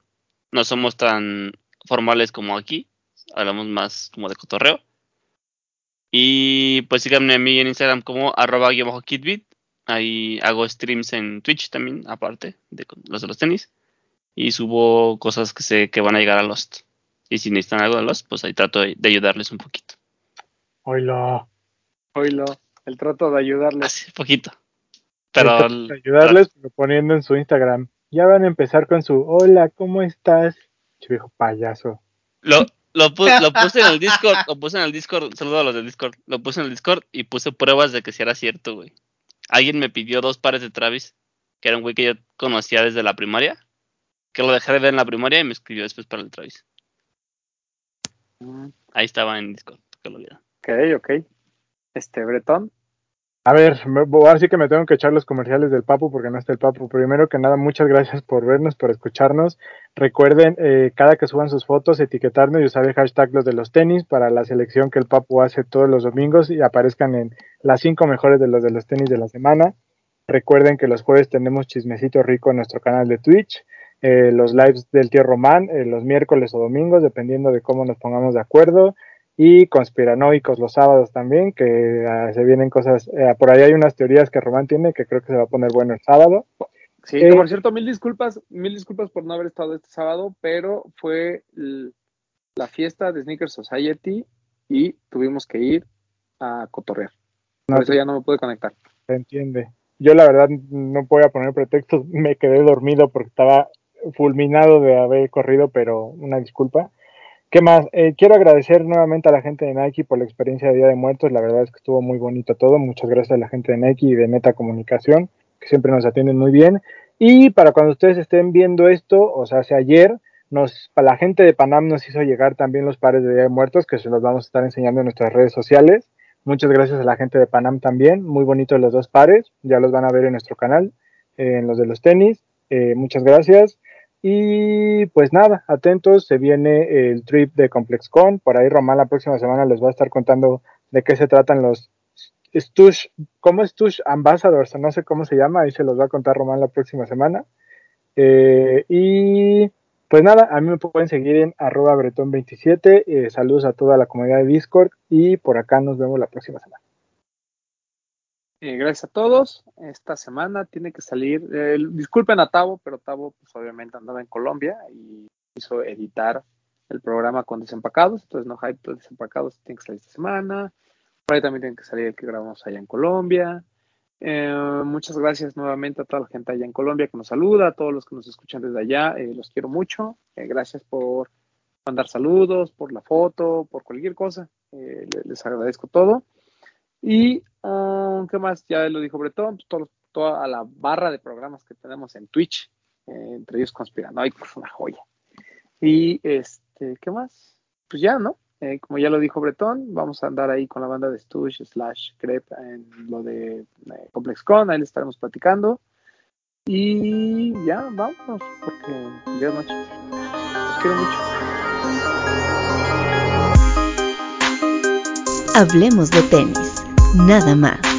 No somos tan formales como aquí. Hablamos más como de cotorreo. Y pues síganme a mí en Instagram como arroba guion bajo kitbit. Ahí hago streams en Twitch también, aparte de con- los de los tenis y subo cosas que sé que van a llegar a Lost. Y si necesitan algo de Lost, pues ahí trato de, ayudarles un poquito. Oilo. Oílo, el trato de ayudarles. Así, poquito. Pero el- ayudarles pero poniendo en su Instagram. Ya van a empezar con su hola, ¿cómo estás? Viejo payaso. lo, Lo, pu- lo puse en el Discord, lo puse en el Discord, saludo a los del Discord, lo puse en el Discord y puse pruebas de que si era cierto, güey. Alguien me pidió dos pares de Travis, que era un güey que yo conocía desde la primaria, que lo dejé de ver en la primaria y me escribió después para el Travis. Mm, Ahí estaba en Discord, que lo viera. Ok, ok. Este, Bretón. A ver, ahora sí que me tengo que echar los comerciales del Papu porque no está el Papu. Primero que nada, muchas gracias por vernos, por escucharnos. Recuerden, eh, cada que suban sus fotos, etiquetarnos y usar el hashtag los de los tenis para la selección que el Papu hace todos los domingos y aparezcan en las cinco mejores de los de los tenis de la semana. Recuerden que los jueves tenemos chismecito rico en nuestro canal de Twitch, eh, los lives del tío Román, eh, los miércoles o domingos, dependiendo de cómo nos pongamos de acuerdo y conspiranoicos los sábados también, que ah, se vienen cosas, eh, por ahí hay unas teorías que Román tiene que creo que se va a poner bueno el sábado. Sí, Eh, que por cierto, mil disculpas, mil disculpas por no haber estado este sábado, pero fue la fiesta de Sneaker Society y tuvimos que ir a cotorrear. Por No eso ya no me pude conectar. se entiende. Yo la verdad no voy a poner pretextos, me quedé dormido porque estaba fulminado de haber corrido, pero una disculpa. ¿Qué más? Eh, quiero agradecer nuevamente a la gente de Nike por la experiencia de Día de Muertos. La verdad es que estuvo muy bonito todo. Muchas gracias a la gente de Nike y de Meta Comunicación, que siempre nos atienden muy bien. Y para cuando ustedes estén viendo esto, o sea, hace ayer, la gente de Panam nos hizo llegar también los pares de Día de Muertos, que se los vamos a estar enseñando en nuestras redes sociales. Muchas gracias a la gente de Panam también. Muy bonitos los dos pares. Ya los van a ver en nuestro canal, en los de los tenis. Eh, muchas gracias. Y pues nada, atentos, se viene el trip de ComplexCon. Por ahí Román la próxima semana les va a estar contando de qué se tratan los Stush, ¿cómo Stush Ambassadors? No sé cómo se llama, ahí se los va a contar Román la próxima semana. Eh, y pues nada, a mí me pueden seguir en arroba bretón27. Eh, saludos a toda la comunidad de Discord y por acá nos vemos la próxima semana. Eh, gracias a todos. Esta semana tiene que salir. eh, disculpen a Tavo, pero Tavo, pues obviamente andaba en Colombia y hizo editar el programa con desempacados. Entonces, no hype, pues, desempacados tiene que salir esta semana. Por ahí también tiene que salir el que grabamos allá en Colombia. Eh, muchas gracias nuevamente a toda la gente allá en Colombia que nos saluda, a todos los que nos escuchan desde allá. eh, los quiero mucho. Gracias por mandar saludos, por la foto, por cualquier cosa. Le- les agradezco todo. Y, um, ¿qué más? Ya lo dijo Bretón, pues, todo- toda la barra de programas que tenemos en Twitch, eh, entre ellos Conspiranoicos, una joya. Y, este, ¿qué más? Pues ya, ¿no? Eh, como ya lo dijo Bretón, vamos a andar ahí con la banda de Stush slash Crep en lo de eh, ComplexCon, ahí le estaremos platicando. Y ya, vámonos, porque ya es noche. Los quiero mucho. Hablemos de tenis, nada más.